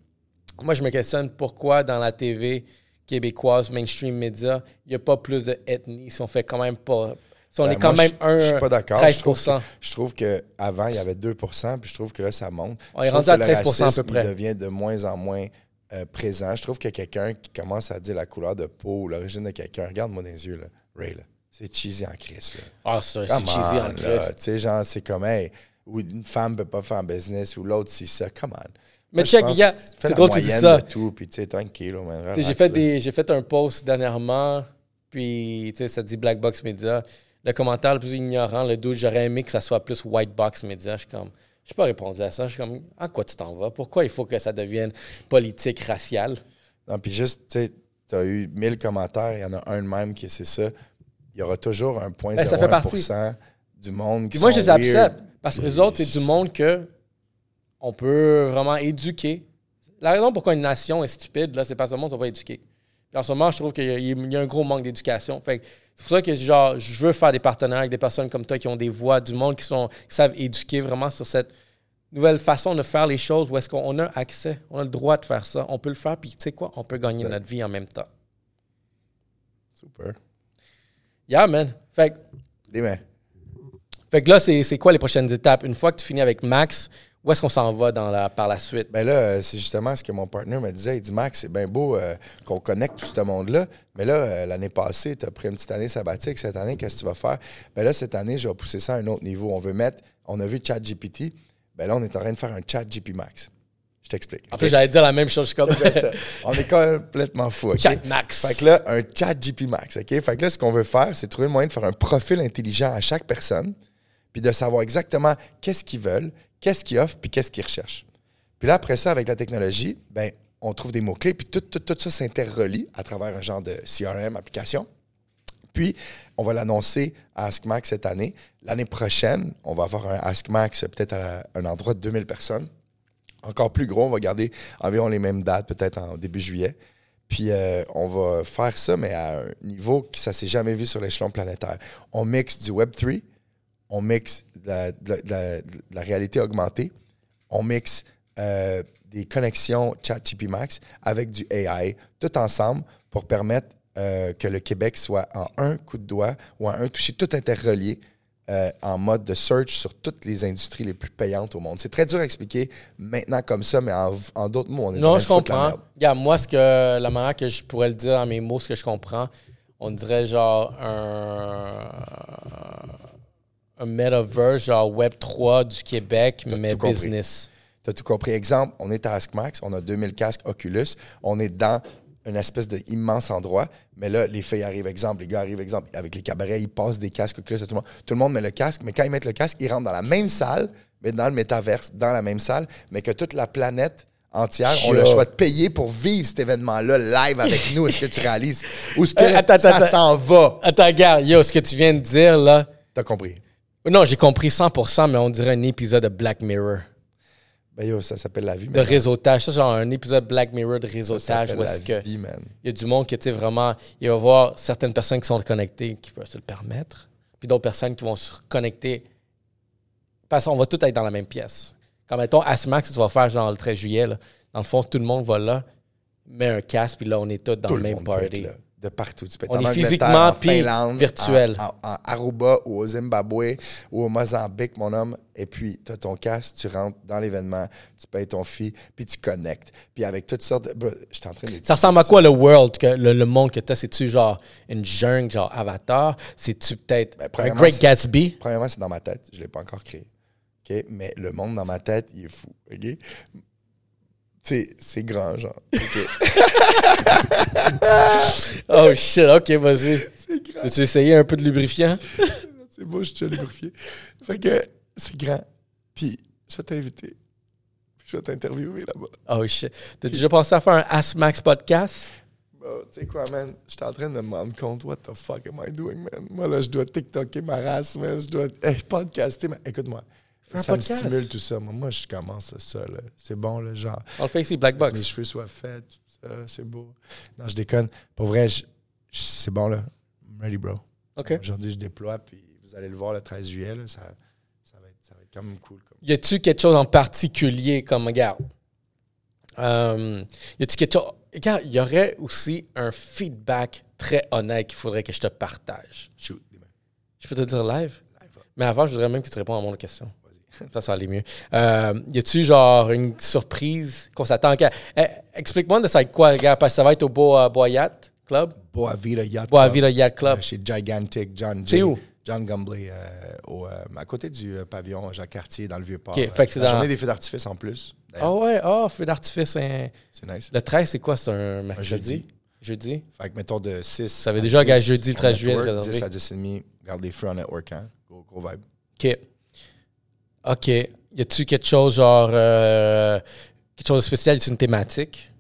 Speaker 1: moi, je me questionne pourquoi dans la TV québécoise, mainstream média, il n'y a pas plus de ethnie si on fait quand même pas. Si on
Speaker 2: Ben,
Speaker 1: est quand
Speaker 2: moi,
Speaker 1: même
Speaker 2: je-
Speaker 1: un
Speaker 2: Je suis pas d'accord.
Speaker 1: 13
Speaker 2: Je trouve que- Je trouve qu'avant, il y avait 2% puis je trouve que là, ça monte.
Speaker 1: On est
Speaker 2: Je trouve
Speaker 1: rendu à
Speaker 2: que le
Speaker 1: 13 à peu
Speaker 2: racisme,
Speaker 1: près.
Speaker 2: Il devient de moins en moins euh, présent. Je trouve que quelqu'un qui commence à dire la couleur de peau ou l'origine de quelqu'un, regarde-moi dans les yeux, là. Ray, là. C'est cheesy en crise, là.
Speaker 1: Ah, c'est cheesy en
Speaker 2: là.
Speaker 1: Christ.
Speaker 2: Tu sais, genre, c'est comme, hey, ou une femme peut pas faire un business ou l'autre, c'est ça. Come on.
Speaker 1: Mais check, gars, c'est drôle tu dis ça.
Speaker 2: tout, puis tu sais, tranquille, man,
Speaker 1: J'ai fait, des- fait un post dernièrement, puis tu sais, ça dit Black Box Media. Le commentaire le plus ignorant, le doute, j'aurais aimé que ça soit plus White Box Media. Je suis comme, je pas répondu à ça. Je suis comme, à quoi tu t'en vas? Pourquoi il faut que ça devienne politique, raciale?
Speaker 2: Non, puis juste, tu sais, tu as eu 1000 commentaires, il y en a un de même qui c'est ça. Il y aura toujours un point
Speaker 1: Ben, ça fait partie.
Speaker 2: du monde qui
Speaker 1: Puis moi, je les accepte. Parce que les autres, c'est du monde que on peut vraiment éduquer. La raison pourquoi une nation est stupide, là, c'est parce que le monde ne sont pas éduqués. Puis en ce moment, je trouve qu'il y, y a un gros manque d'éducation. Fait c'est pour ça que genre, je veux faire des partenaires avec des personnes comme toi qui ont des voix, du monde qui, sont, qui savent éduquer vraiment sur cette nouvelle façon de faire les choses où est-ce qu'on a accès, on a le droit de faire ça. On peut le faire, puis tu sais quoi, on peut gagner notre vie en même temps.
Speaker 2: Super.
Speaker 1: Yeah, man. Fait que. Fait que là, c'est quoi les prochaines étapes? Une fois que tu finis avec Max, où est-ce qu'on s'en va dans la, par la suite?
Speaker 2: Ben là, euh, c'est justement ce que mon partenaire me disait. Il dit Max, c'est bien beau euh, qu'on connecte tout ce monde-là. Mais là, euh, l'année passée, tu as pris une petite année sabbatique. Cette année, qu'est-ce que tu vas faire? Ben là, cette année, je vais pousser ça à un autre niveau. On veut mettre, on a vu ChatGPT. Ben là, on est en train de faire un ChatGP Max. Je t'explique.
Speaker 1: En plus, j'allais dire la même chose. Je suis comme.
Speaker 2: Ça, on est complètement fou. OK?
Speaker 1: Chat Max.
Speaker 2: Fait que là, un chat GP Max, OK? Fait que là, ce qu'on veut faire, c'est trouver le moyen de faire un profil intelligent à chaque personne, puis de savoir exactement qu'est-ce qu'ils veulent, qu'est-ce qu'ils offrent, puis qu'est-ce qu'ils recherchent. Puis là, après ça, avec la technologie, ben, on trouve des mots-clés, puis tout, tout, tout ça s'interrelie à travers un genre de CRM application. Puis, on va l'annoncer à AskMax cette année. L'année prochaine, on va avoir un AskMax peut-être à un endroit de 2000 personnes. Encore plus gros, on va garder environ les mêmes dates, peut-être en début juillet. Puis euh, on va faire ça, mais à un niveau que ça s'est jamais vu sur l'échelon planétaire. On mixe du Web3, on mixe de la, de la- de la- de la réalité augmentée, on mixe euh, des connexions ChatGPT Max avec du AI, tout ensemble pour permettre euh, que le Québec soit en un coup de doigt ou en un toucher, tout interrelié euh, en mode de search sur toutes les industries les plus payantes au monde. C'est très dur à expliquer maintenant comme ça, mais en, en d'autres mots, on est
Speaker 1: Non, je comprends. moi, ce que, la manière que je pourrais le dire dans mes mots, ce que je comprends, on dirait genre un, un metaverse, genre Web3 du Québec, mais business.
Speaker 2: Tu as tout compris. Exemple, on est à AskMax, on a 2000 casques Oculus, on est dans une espèce d'immense endroit, mais là, les filles arrivent, exemple, les gars arrivent, exemple, avec les cabarets, ils passent des casques Oculus à tout le monde. Tout le monde met le casque, mais quand ils mettent le casque, ils rentrent dans la même salle, mais dans le métaverse, dans la même salle, mais que toute la planète entière ont le choix de payer pour vivre cet événement-là live avec nous. Est-ce que tu réalises? Où est-ce que *laughs*
Speaker 1: Euh, attends,
Speaker 2: ça s'en va?
Speaker 1: Attends, regarde, yo, ce que tu viens de dire, là.
Speaker 2: T'as compris?
Speaker 1: Non, j'ai compris 100%, mais on dirait un épisode de Black Mirror.
Speaker 2: Ben yo, ça s'appelle la vie.
Speaker 1: de
Speaker 2: man.
Speaker 1: réseautage. Ça, genre un épisode Black Mirror de
Speaker 2: Ça
Speaker 1: réseautage où est-ce que
Speaker 2: man.
Speaker 1: il y a du monde qui, tu sais, vraiment, il va y avoir certaines personnes qui sont connectées qui peuvent se le permettre, puis d'autres personnes qui vont se reconnecter parce qu'on va tous être dans la même pièce. Comme mettons, Asmax, tu vas faire genre le 13 juillet, là. dans le fond, tout le monde va là, met un casque, puis là, on est tous dans
Speaker 2: Tout
Speaker 1: le même party.
Speaker 2: De partout. Tu peux être
Speaker 1: On
Speaker 2: en
Speaker 1: est physiquement
Speaker 2: en Finlande,
Speaker 1: virtuel.
Speaker 2: En, en- en Aruba ou au Zimbabwe ou au Mozambique, mon homme. Et puis, tu as ton casque, tu rentres dans l'événement, tu payes ton fee, puis tu connectes. Puis avec toutes sortes de. Je en train d'étudier
Speaker 1: Ça ressemble à quoi le world, que, le, le monde que tu as? C'est-tu genre une jungle, genre Avatar? C'est-tu peut-être
Speaker 2: Ben,
Speaker 1: un Great Gatsby?
Speaker 2: Premièrement, c'est dans ma tête. Je ne l'ai pas encore créé. Mais le monde dans ma tête, il est fou. C'est c'est grand, genre. *laughs* *laughs*
Speaker 1: Oh shit, ok, vas-y.
Speaker 2: c'est grand.
Speaker 1: Peux-tu essayer un peu de lubrifiant? *laughs*
Speaker 2: C'est beau, je suis lubrifié. Fait que c'est grand. Puis, je vais t'inviter. Puis, je vais t'interviewer là-bas.
Speaker 1: Oh shit. T'as déjà pensé à faire un Asmax podcast?
Speaker 2: Bro, tu sais quoi, man? J'étais en train de me rendre compte, what the fuck am I doing, man? Moi, là, je dois TikToker ma race, man. Je dois hey, podcaster. ma- Écoute-moi, Ça
Speaker 1: podcast?
Speaker 2: me stimule tout ça. Moi, moi, je commence ça, là. C'est bon, là, genre,
Speaker 1: On le fait ici, Black Box.
Speaker 2: mes cheveux soient faits, tout ça, c'est beau. Non, je déconne. Pour vrai, je- je- c'est bon, là. I'm ready, bro.
Speaker 1: OK.
Speaker 2: Aujourd'hui, je déploie, puis vous allez le voir le 13 juillet, là. Ça, ça, va, être, ça va être quand même cool. Comme...
Speaker 1: Y a-tu quelque chose en particulier comme, regarde, euh, y a-tu quelque chose. Regarde, il y aurait aussi un feedback très honnête qu'il faudrait que je te partage.
Speaker 2: Shoot.
Speaker 1: Je peux te le dire live?
Speaker 2: Live.
Speaker 1: Mais avant, je voudrais même que tu répondes à mon question. Ça, ça aller mieux. Euh, y a-tu genre une surprise qu'on s'attend à. Eh, Explique-moi de ça quoi, gars, parce que ça va être au Boa, Boa Yacht Club?
Speaker 2: Boa Vida Yacht
Speaker 1: Boa
Speaker 2: Club.
Speaker 1: Vida Yacht Club.
Speaker 2: Euh, chez Gigantic, John
Speaker 1: C'est
Speaker 2: J.
Speaker 1: où?
Speaker 2: John Gumbley, euh, au, euh, à côté du euh, pavillon Jacques Cartier, dans le Vieux-Port.
Speaker 1: Ok,
Speaker 2: Euh,
Speaker 1: fait que c'est
Speaker 2: la
Speaker 1: dans-
Speaker 2: journée des feux d'artifice en plus.
Speaker 1: Ah
Speaker 2: d'ailleurs.
Speaker 1: ouais, ah, feu d'artifice. hein.
Speaker 2: C'est nice.
Speaker 1: Le 13, c'est quoi? C'est un mercredi?
Speaker 2: jeudi.
Speaker 1: Jeudi?
Speaker 2: Fait que mettons de 6.
Speaker 1: Ça avait déjà gagné jeudi le 13 juillet,
Speaker 2: Network,
Speaker 1: réservé.
Speaker 2: 10 à 10 et demi, garde les feux en network, hein. Gros, gros vibe.
Speaker 1: OK. OK. Y a-tu quelque chose genre. euh, quelque chose de spécial? A une thématique?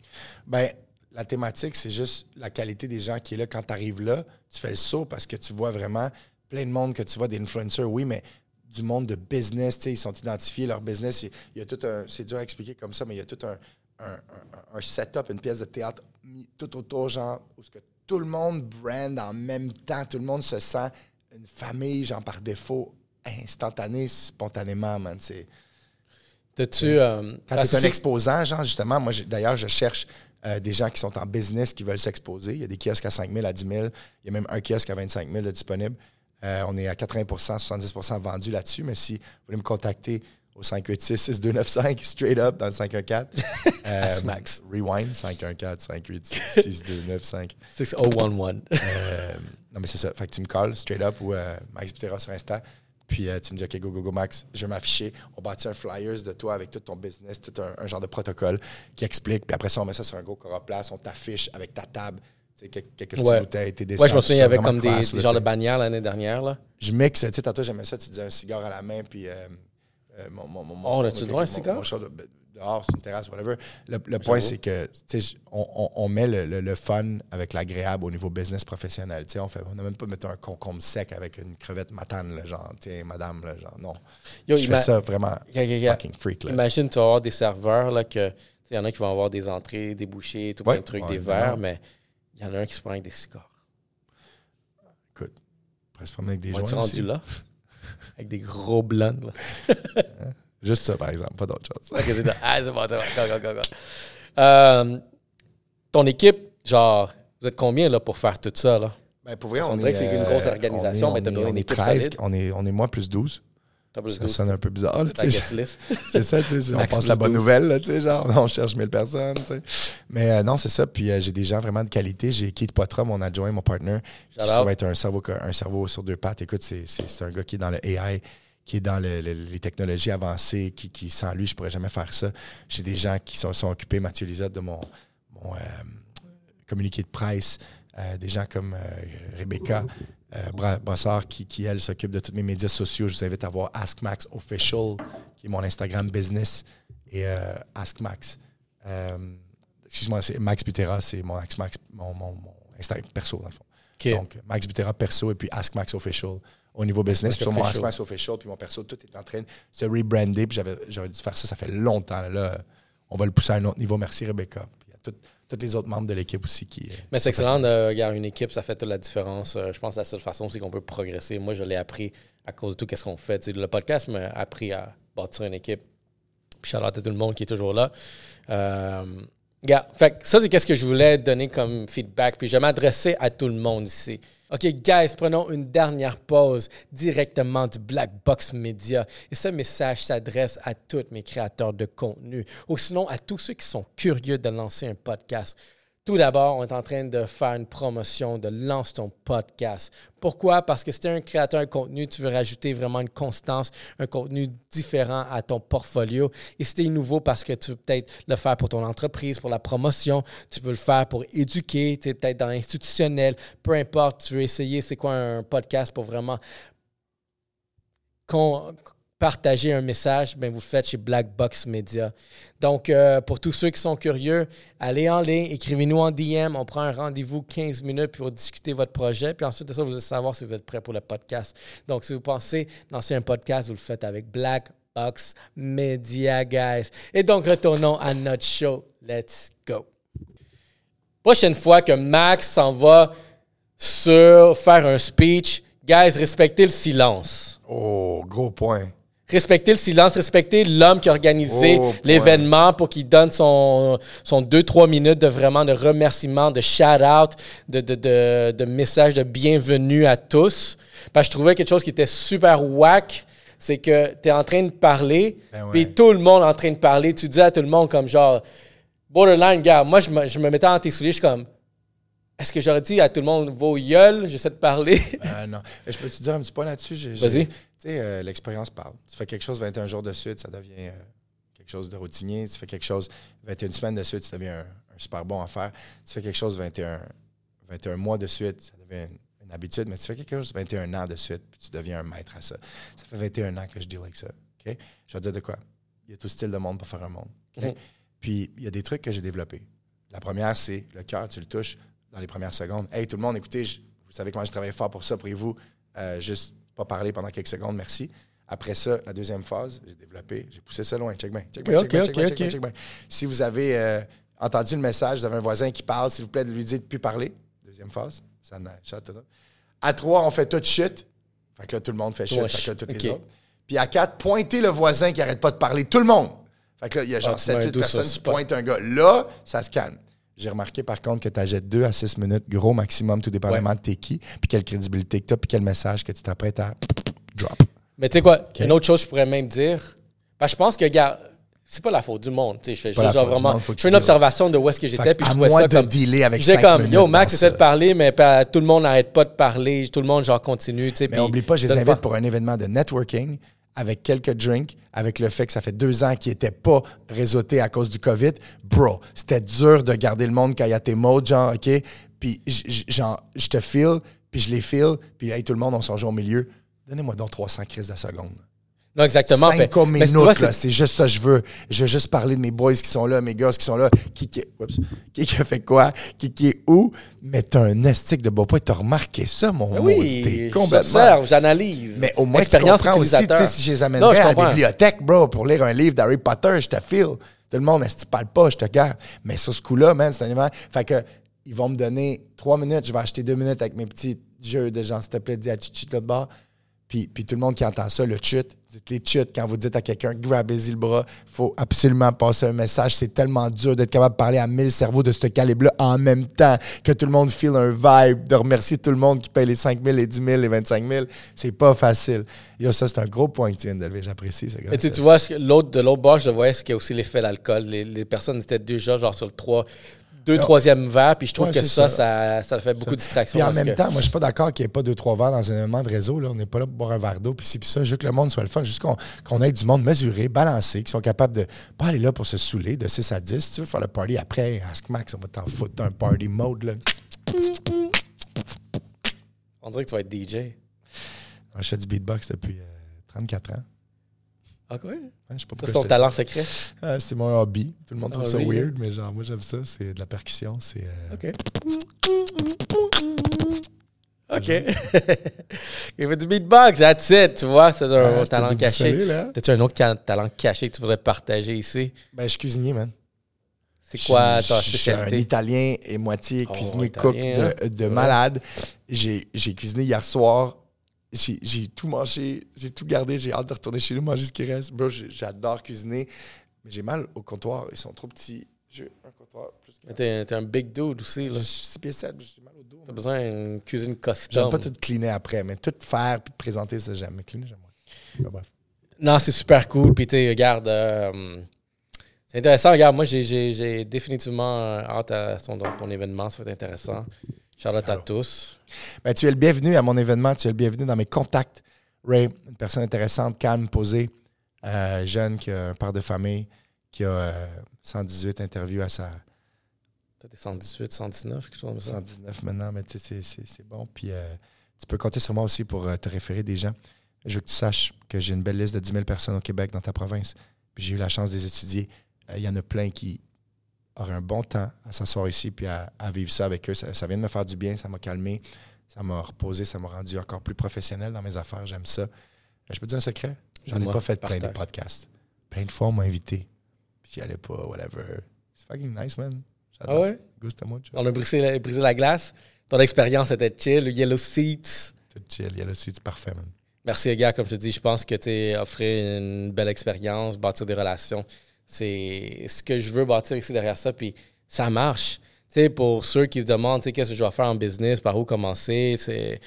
Speaker 2: Ben, la thématique, c'est juste la qualité des gens qui est là. Quand tu arrives là, tu fais le saut parce que tu vois vraiment plein de monde que tu vois, des influencers, oui, mais du monde de business, ils sont identifiés, leur business. Il y a tout un. C'est dur à expliquer comme ça, mais il y a tout un, un, setup, une pièce de théâtre tout autour, genre, où que tout le monde brand en même temps, tout le monde se sent une famille, genre par défaut, instantané, spontanément, man. C'est.
Speaker 1: T'as-tu. euh,
Speaker 2: Quand
Speaker 1: parce
Speaker 2: tu es un exposant, genre, justement, moi, d'ailleurs, je cherche euh, des gens qui sont en business qui veulent s'exposer. Il y a des kiosques à 5 000, à 10 000. Il y a même un kiosque à 25 000 de disponible. Euh, on est à 80% 70% vendus là-dessus. Mais si vous voulez me contacter au 586-6295, straight up dans le 514. *laughs* euh,
Speaker 1: Asmax.
Speaker 2: Rewind, 514-586-6295.
Speaker 1: 6011. *laughs*
Speaker 2: Euh, non, mais c'est ça. Fait que tu me calls straight up ou euh, Max Butera sur Insta. Puis euh, tu me dis, OK, go, go, go, Max, je vais m'afficher. On bâtit un flyers de toi avec tout ton business, tout un, un genre de protocole qui explique. Puis après ça, on met ça sur un gros Coroplace, on t'affiche avec ta table, quelques, quelques petites
Speaker 1: Ouais.
Speaker 2: bouteilles, tes dessins.
Speaker 1: Ouais, je me souviens, il y avait comme des,
Speaker 2: classe,
Speaker 1: des
Speaker 2: là,
Speaker 1: genres de bannières l'année dernière. Là.
Speaker 2: Je mixe, tu sais, tantôt j'aimais ça, tu disais un cigare à la main, puis euh, euh, mon, mon, mon,
Speaker 1: Oh, le droit un cigare?
Speaker 2: Dehors, sur une terrasse, whatever. Le, le point, c'est que, tu sais, on, on- on met le, le- le fun avec l'agréable au niveau business professionnel. Tu sais, on fait, on n'a même pas mettons, un concombre sec avec une crevette matane, là, genre, tu sais, madame, là, genre, non.
Speaker 1: Yo,
Speaker 2: je fais ça vraiment
Speaker 1: Yeah, yeah, yeah.
Speaker 2: fucking freak, là.
Speaker 1: Imagine, tu vas avoir des serveurs là, que. Il y en a qui vont avoir des entrées, des bouchées, tout
Speaker 2: Ouais,
Speaker 1: plein de trucs,
Speaker 2: ouais,
Speaker 1: des verres, mais il y en a un qui se prend avec des cigares.
Speaker 2: Écoute, presque promener avec des
Speaker 1: On
Speaker 2: joints
Speaker 1: est rendu là? *laughs* Avec des gros blondes. Là. *laughs*
Speaker 2: Juste ça, par exemple, pas d'autre chose.
Speaker 1: Ok, c'est ça. Ah, c'est bon, c'est bon. Go, go, go, go. Euh, ton équipe, genre, vous êtes combien là, pour faire tout ça? Là?
Speaker 2: Ben, pour vrai,
Speaker 1: On
Speaker 2: on,
Speaker 1: dirait
Speaker 2: est,
Speaker 1: que c'est une
Speaker 2: euh,
Speaker 1: grosse organisation,
Speaker 2: on
Speaker 1: mais t'as besoin d'une
Speaker 2: on est
Speaker 1: équipe
Speaker 2: 13,
Speaker 1: solide.
Speaker 2: on est, on est moi plus 12.
Speaker 1: T'as plus
Speaker 2: Ça sonne un peu bizarre, là. *laughs* C'est ça, tu sais. On
Speaker 1: plus
Speaker 2: la bonne
Speaker 1: 12.
Speaker 2: nouvelle, là, tu sais, genre, on cherche 1000 personnes, tu sais. Mais euh, non, c'est ça. Puis euh, j'ai des gens vraiment de qualité. J'ai Keith Poitras, mon adjoint, mon partner, qui se trouve être un cerveau, un cerveau sur deux pattes. Écoute, c'est un gars qui est dans le AI, qui est dans le- le- les technologies avancées, qui, qui, sans lui, je pourrais jamais faire ça. J'ai des gens qui sont, sont occupés, Mathieu Lisotte, de mon, mon euh, communiqué de presse, euh, des gens comme euh, Rebecca Bra- Brassard, qui, qui, elle, s'occupe de tous mes médias sociaux. Je vous invite à voir Ask Max Official, qui est mon Instagram business, et Ask Max. Excuse-moi, c'est Max Butera, c'est mon Ask Max, mon, mon, mon Instagram perso, dans le fond. Donc, Max Butera perso et puis Ask Max Official au niveau business.
Speaker 1: Max
Speaker 2: Puis sur mon Ask
Speaker 1: Official.
Speaker 2: Puis mon perso, tout est en train de se rebrander. Puis j'avais- j'aurais dû faire ça, ça fait longtemps. Là, on va le pousser à un autre niveau. Merci, Rebecca. Puis il y a tout- tous les autres membres de l'équipe aussi qui. euh,
Speaker 1: Mais c'est excellent de regarder une équipe, ça fait toute la différence. Euh, je pense que la seule façon, c'est qu'on peut progresser. Moi, je l'ai appris à cause de tout ce qu'on fait. Le podcast m'a appris à bâtir une équipe. Puis à tout le monde qui est toujours là. Euh, fait que ça, c'est qu'est-ce que je voulais donner comme feedback. Puis je vais m'adresser à tout le monde ici. OK, guys, prenons une dernière pause directement du Black Box Media. Et ce message s'adresse à tous mes créateurs de contenu, ou sinon à tous ceux qui sont curieux de lancer un podcast. Tout d'abord, on est en train de faire une promotion de lance ton podcast. Pourquoi? Parce que si tu es un créateur de contenu, tu veux rajouter vraiment une constance, un contenu différent à ton portfolio. Et si tu es nouveau parce que tu veux peut-être le faire pour ton entreprise, pour la promotion, tu peux le faire pour éduquer, tu es peut-être dans l'institutionnel, peu importe, tu veux essayer c'est quoi un podcast pour vraiment partager un message, ben vous faites chez Black Box Media. Donc, euh, pour tous ceux qui sont curieux, allez en ligne, écrivez-nous en DM, on prend un rendez-vous 15 minutes pour discuter votre projet, puis ensuite de ça, vous allez savoir si vous êtes prêt pour le podcast. Donc, si vous pensez lancer un podcast, vous le faites avec Black Box Media, guys. Et donc, retournons à notre show. Let's go. Prochaine fois que Max s'en va sur faire un speech, guys, respectez le silence.
Speaker 2: Oh, gros point.
Speaker 1: Respecter le silence, respecter l'homme qui a organisé
Speaker 2: Oh,
Speaker 1: l'événement pour qu'il donne son, son 2-3 minutes de vraiment de remerciement, de shout-out, de, de, de, de message de bienvenue à tous. Parce que je trouvais quelque chose qui était super whack, c'est que tu es en train de parler,
Speaker 2: Ben ouais.
Speaker 1: puis tout le monde est en train de parler. Tu dis à tout le monde comme genre, borderline, gars, moi je me, je me mettais dans tes souliers, je suis comme, est-ce que j'aurais dit à tout le monde, vos gueules, j'essaie de parler?
Speaker 2: Euh, non. Je peux te dire un petit point là-dessus? J'ai-
Speaker 1: Vas-y.
Speaker 2: Sais, euh, l'expérience parle. Tu fais quelque chose 21 jours de suite, ça devient euh, quelque chose de routinier. Tu fais quelque chose 21 semaines de suite, ça devient un, un super bon à faire. Tu fais quelque chose 21, 21 mois de suite, ça devient une, une habitude. Mais tu fais quelque chose 21 ans de suite, puis tu deviens un maître à ça. Ça fait 21 ans que je deal avec ça. Je vais te dire de quoi? Il y a tout style de monde pour faire un monde.
Speaker 1: Mhm.
Speaker 2: Puis il y a des trucs que j'ai développés. La première, c'est le cœur, tu le touches dans les premières secondes. Hey, tout le monde, écoutez, je- vous savez comment je travaille fort pour ça, priez-vous. Euh, juste pas parler pendant quelques secondes, merci. Après ça, la deuxième phase, j'ai développé, j'ai poussé ça loin. Check bien, check bien, check bien, check bien. Si vous avez euh, entendu le message, vous avez un voisin qui parle, s'il vous plaît, de lui dire de plus parler. Deuxième phase, ça. À trois, on fait tout chute. Fait que là, tout le monde fait chute. Fait que là, toutes les autres. Puis à quatre, pointez le voisin qui arrête pas de parler. Tout le monde. Fait que là, il y a
Speaker 1: Ah,
Speaker 2: genre
Speaker 1: un
Speaker 2: 7-8
Speaker 1: doux sur
Speaker 2: personnes qui pointent un gars. Là, ça se calme. J'ai remarqué par contre que tu achètes 2 à 6 minutes, gros maximum, tout dépendamment de t'es qui, puis quelle crédibilité que tu as, puis quel message que tu t'apprêtes à drop.
Speaker 1: Mais tu sais quoi, une autre chose que je pourrais même dire, ben, je pense que, gars, c'est pas la faute du monde. Je fais genre vraiment.
Speaker 2: monde,
Speaker 1: Je fais une observation de où est-ce que j'étais, puis je trouvais ça
Speaker 2: de
Speaker 1: comme.
Speaker 2: dealer avec
Speaker 1: J'étais
Speaker 2: 5
Speaker 1: comme, yo, Max essaie de parler, mais pas- tout le monde n'arrête pas de parler, tout le monde genre continue. tu sais,
Speaker 2: Mais
Speaker 1: puis
Speaker 2: oublie pas, je les invite
Speaker 1: pas-
Speaker 2: pour un événement de networking avec quelques drinks, avec le fait que ça fait deux ans qu'ils n'étaient pas réseautés à cause du COVID. Bro, c'était dur de garder le monde quand il y a tes modes, genre, OK? Puis, genre, je te feel, puis je les feel, puis tout le monde, on s'en joue au milieu. Donnez-moi donc 300 crises de seconde.
Speaker 1: Non, exactement.
Speaker 2: Cinq
Speaker 1: tu vois,
Speaker 2: notes, là,
Speaker 1: c'est-
Speaker 2: c'est juste ça que je veux. Je veux juste parler de mes boys qui sont là, mes gars qui sont là, qui, qui, oups, qui, qui a fait quoi, qui, qui est où? Mais t'as un estique de beau point, t'as remarqué ça, mon
Speaker 1: Ben oui,
Speaker 2: complètement.
Speaker 1: j'observe, j'analyse.
Speaker 2: Mais au moins, tu
Speaker 1: Expérience
Speaker 2: comprends aussi, tu sais, si je les
Speaker 1: Non,
Speaker 2: amènerais
Speaker 1: je
Speaker 2: à la bibliothèque, bro, pour lire un livre d'Harry Potter, je te file. Tout le monde, si tu parles pas, je te garde? Mais sur ce coup-là, man, c'est un événement. Fait que, ils vont me donner trois minutes, je vais acheter deux minutes avec mes petits jeux de genre, s'il te plaît, dis à Chichi de bord. Puis, tout le monde qui entend ça, le chut, dites les chut quand vous dites à quelqu'un, grabez-y le bras. Il faut absolument passer un message. C'est tellement dur d'être capable de parler à 1000 cerveaux de ce calibre-là en même temps, que tout le monde feel un vibe, de remercier tout le monde qui paye les 5 000, les 10 000, les 25 000. C'est pas facile. Ça, c'est un gros point que tu viens de lever. J'apprécie ça.
Speaker 1: Mais tu vois, ce l'autre, de l'autre bord, je voyais, c'est qu'il y a aussi l'effet d'alcool. Les, les personnes étaient déjà genre sur le 3, deux, troisième verre, puis je trouve
Speaker 2: Ouais,
Speaker 1: que ça,
Speaker 2: ça.
Speaker 1: ça, ça fait beaucoup de distractions.
Speaker 2: Puis en même
Speaker 1: que-
Speaker 2: temps, moi, je suis pas d'accord qu'il n'y ait pas deux, trois verres dans un événement de réseau. Là. On n'est pas là pour boire un verre d'eau, puis ci, puis ça. Je veux que le monde soit le fun. Juste qu'on ait du monde mesuré, balancé, qui sont capables de pas aller là pour se saouler de 6 à 10. Si tu veux faire le party après, Ask Max, on va t'en foutre d'un party mode. Là.
Speaker 1: On dirait que tu vas être DJ.
Speaker 2: Je fais du beatbox depuis euh, 34 ans.
Speaker 1: Ah, quoi?
Speaker 2: Ouais, je sais pas
Speaker 1: Ça,
Speaker 2: pourquoi
Speaker 1: c'est ton talent secret?
Speaker 2: Ah, c'est mon hobby. Tout le monde trouve ça
Speaker 1: Hobby,
Speaker 2: weird, mais genre, moi, j'aime ça. C'est de la percussion. C'est. euh,
Speaker 1: OK. *laughs* OK. Il fait du beatbox, that's it, tu vois, c'est un
Speaker 2: Ah,
Speaker 1: talent caché. T'as-tu un autre talent caché que tu voudrais partager ici?
Speaker 2: Ben, je suis cuisinier, man.
Speaker 1: C'est quoi ta
Speaker 2: je- Je suis un
Speaker 1: spécialité?
Speaker 2: Italien et moitié
Speaker 1: Oh,
Speaker 2: cuisinier cook de, de
Speaker 1: Ouais.
Speaker 2: malade. J'ai cuisiné hier soir. J'ai tout mangé, j'ai tout gardé. J'ai hâte de retourner chez nous manger ce qui reste. Bro, j'adore cuisiner, mais j'ai mal au comptoir. Ils sont trop petits. J'ai un comptoir plus.
Speaker 1: T'es un big dude aussi, là.
Speaker 2: J'ai 6 pieds 7, j'ai mal au dos.
Speaker 1: T'as besoin d'une cuisine
Speaker 2: J'aime
Speaker 1: custom.
Speaker 2: pas tout cleaner après, mais tout faire puis présenter, ça j'aime. Mais cleaner, j'aime moins.
Speaker 1: Non, c'est super cool. Puis, tu regarde, euh, c'est intéressant. Regarde, moi, j'ai définitivement euh, hâte à ton, ton événement. Ça va être intéressant. Charlotte à tous.
Speaker 2: Ben, tu es le bienvenu à mon événement. Tu es le bienvenu dans mes contacts. Ray, une personne intéressante, calme, posée, euh, jeune, qui a un père de famille, qui a euh, 118 interviews à sa
Speaker 1: T'as des 118, 119, quelque chose comme ça.
Speaker 2: 119 maintenant, mais tu sais, c'est- bon. Puis euh, tu peux compter sur moi aussi pour euh, te référer des gens. Je veux que tu saches que j'ai une belle liste de 10 000 personnes au Québec dans ta province. Puis j'ai eu la chance de les étudier. Euh, Il y en a plein qui auraient un bon temps à s'asseoir ici puis à, à vivre ça avec eux. Ça, ça vient de me faire du bien, ça m'a calmé, ça m'a reposé, ça m'a rendu encore plus professionnel dans mes affaires. J'aime ça. Euh, Je peux te dire un secret? J'en ai pas fait plein de podcasts. Plein de fois, on m'a invité. Puis j'y allais pas, whatever. C'est fucking nice, man. J'adore.
Speaker 1: Ah ouais?
Speaker 2: Gusta mucho.
Speaker 1: On a brisé la, brisé la glace. Ton expérience était chill. Yellow Seats.
Speaker 2: Tout chill. Il y a le site parfait, man.
Speaker 1: Merci, les gars. Comme je te dis, je pense que tu offrir une belle expérience, bâtir des relations, c'est ce que je veux bâtir ici derrière ça. Puis ça marche. Tu sais, pour ceux qui se demandent, tu sais, qu'est-ce que je dois faire en business, par où commencer, c'est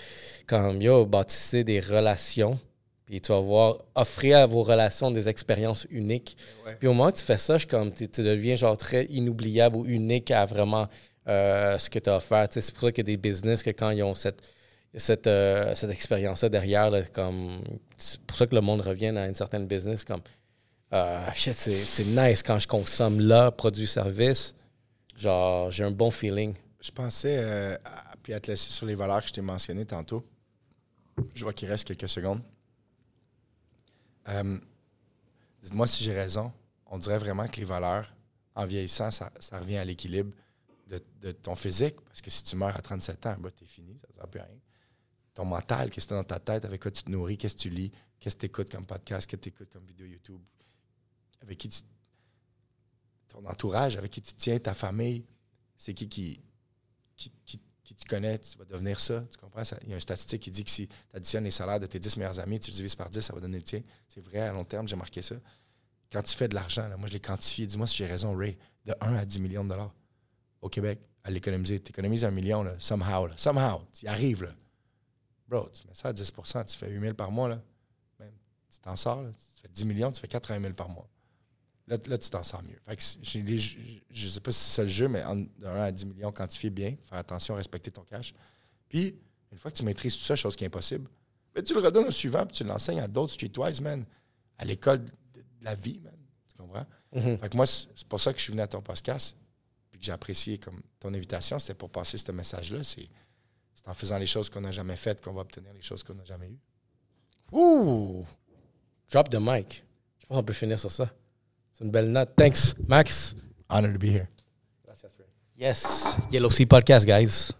Speaker 1: comme, yo, bâtissez des relations. Puis tu vas voir, offrir à vos relations des expériences uniques.
Speaker 2: Ouais.
Speaker 1: Puis au moment où tu fais ça, je, comme, tu, tu deviens genre très inoubliable ou unique à vraiment euh, ce que tu as offert. Tu sais, c'est pour ça a des business que quand ils ont cette, cette, euh, cette expérience-là derrière, là, comme, c'est pour ça que le monde revient à une certaine business. Comme, euh, shit, c'est, nice quand je consomme là, produit, service. Genre, j'ai un bon feeling.
Speaker 2: Je pensais, euh, puis à te laisser sur les valeurs que je t'ai mentionnées tantôt. Je vois qu'il reste quelques secondes. Euh, Dites-moi si j'ai raison. On dirait vraiment que les valeurs, en vieillissant, ça, ça revient à l'équilibre de, de ton physique. Parce que si tu meurs à 37 ans, bah, t'es fini, ça ne sert plus à rien. Ton mental, qu'est-ce que dans ta tête, avec quoi tu te nourris, qu'est-ce que tu lis, qu'est-ce que tu écoutes comme podcast, qu'est-ce que tu écoutes comme vidéo YouTube, avec qui tu. ton entourage, avec qui tu tiens, ta famille, c'est qui qui, qui, qui, qui tu connais, tu vas devenir ça. Tu comprends? Il y a une statistique qui dit que si tu additionnes les salaires de tes 10 meilleurs amis, tu le divises par 10, ça va donner le tien. C'est vrai, à long terme, j'ai marqué ça. Quand tu fais de l'argent, moi je l'ai quantifié, dis-moi si j'ai raison, Ray, de 1 à 10 millions de dollars au Québec, à l'économiser. Tu économises un million, là, somehow, là, somehow, tu y arrives. Là. Bro, tu mets ça à 10% tu fais 8 000 par mois. Là. Même, tu t'en sors, là, tu fais 10 millions, tu fais 80 000 par mois. Là, là, tu t'en sors mieux. Fait que c'est- j'ai les- je je sais pas si c'est ça le jeu, mais en- de 1 à 10 millions, quantifier bien, faire attention, respecter ton cash. Puis, une fois que tu maîtrises tout ça, chose qui est impossible, ben, tu le redonnes au suivant, puis tu l'enseignes à d'autres streetwise, man, à l'école de, de la vie, man. Tu comprends?
Speaker 1: Mhm.
Speaker 2: Fait que moi, c'est pour ça que je suis venu à ton podcast, puis que j'ai apprécié comme ton invitation, c'était pour passer ce message-là. C'est c'est en faisant les choses qu'on n'a jamais faites qu'on va obtenir les choses qu'on n'a jamais eues.
Speaker 1: Ouh! Drop the mic. Je pense qu'on peut finir sur ça. C'est une belle note. Thanks, Max.
Speaker 2: Honor to be here.
Speaker 1: Yes. Yellow Sea Podcast, guys.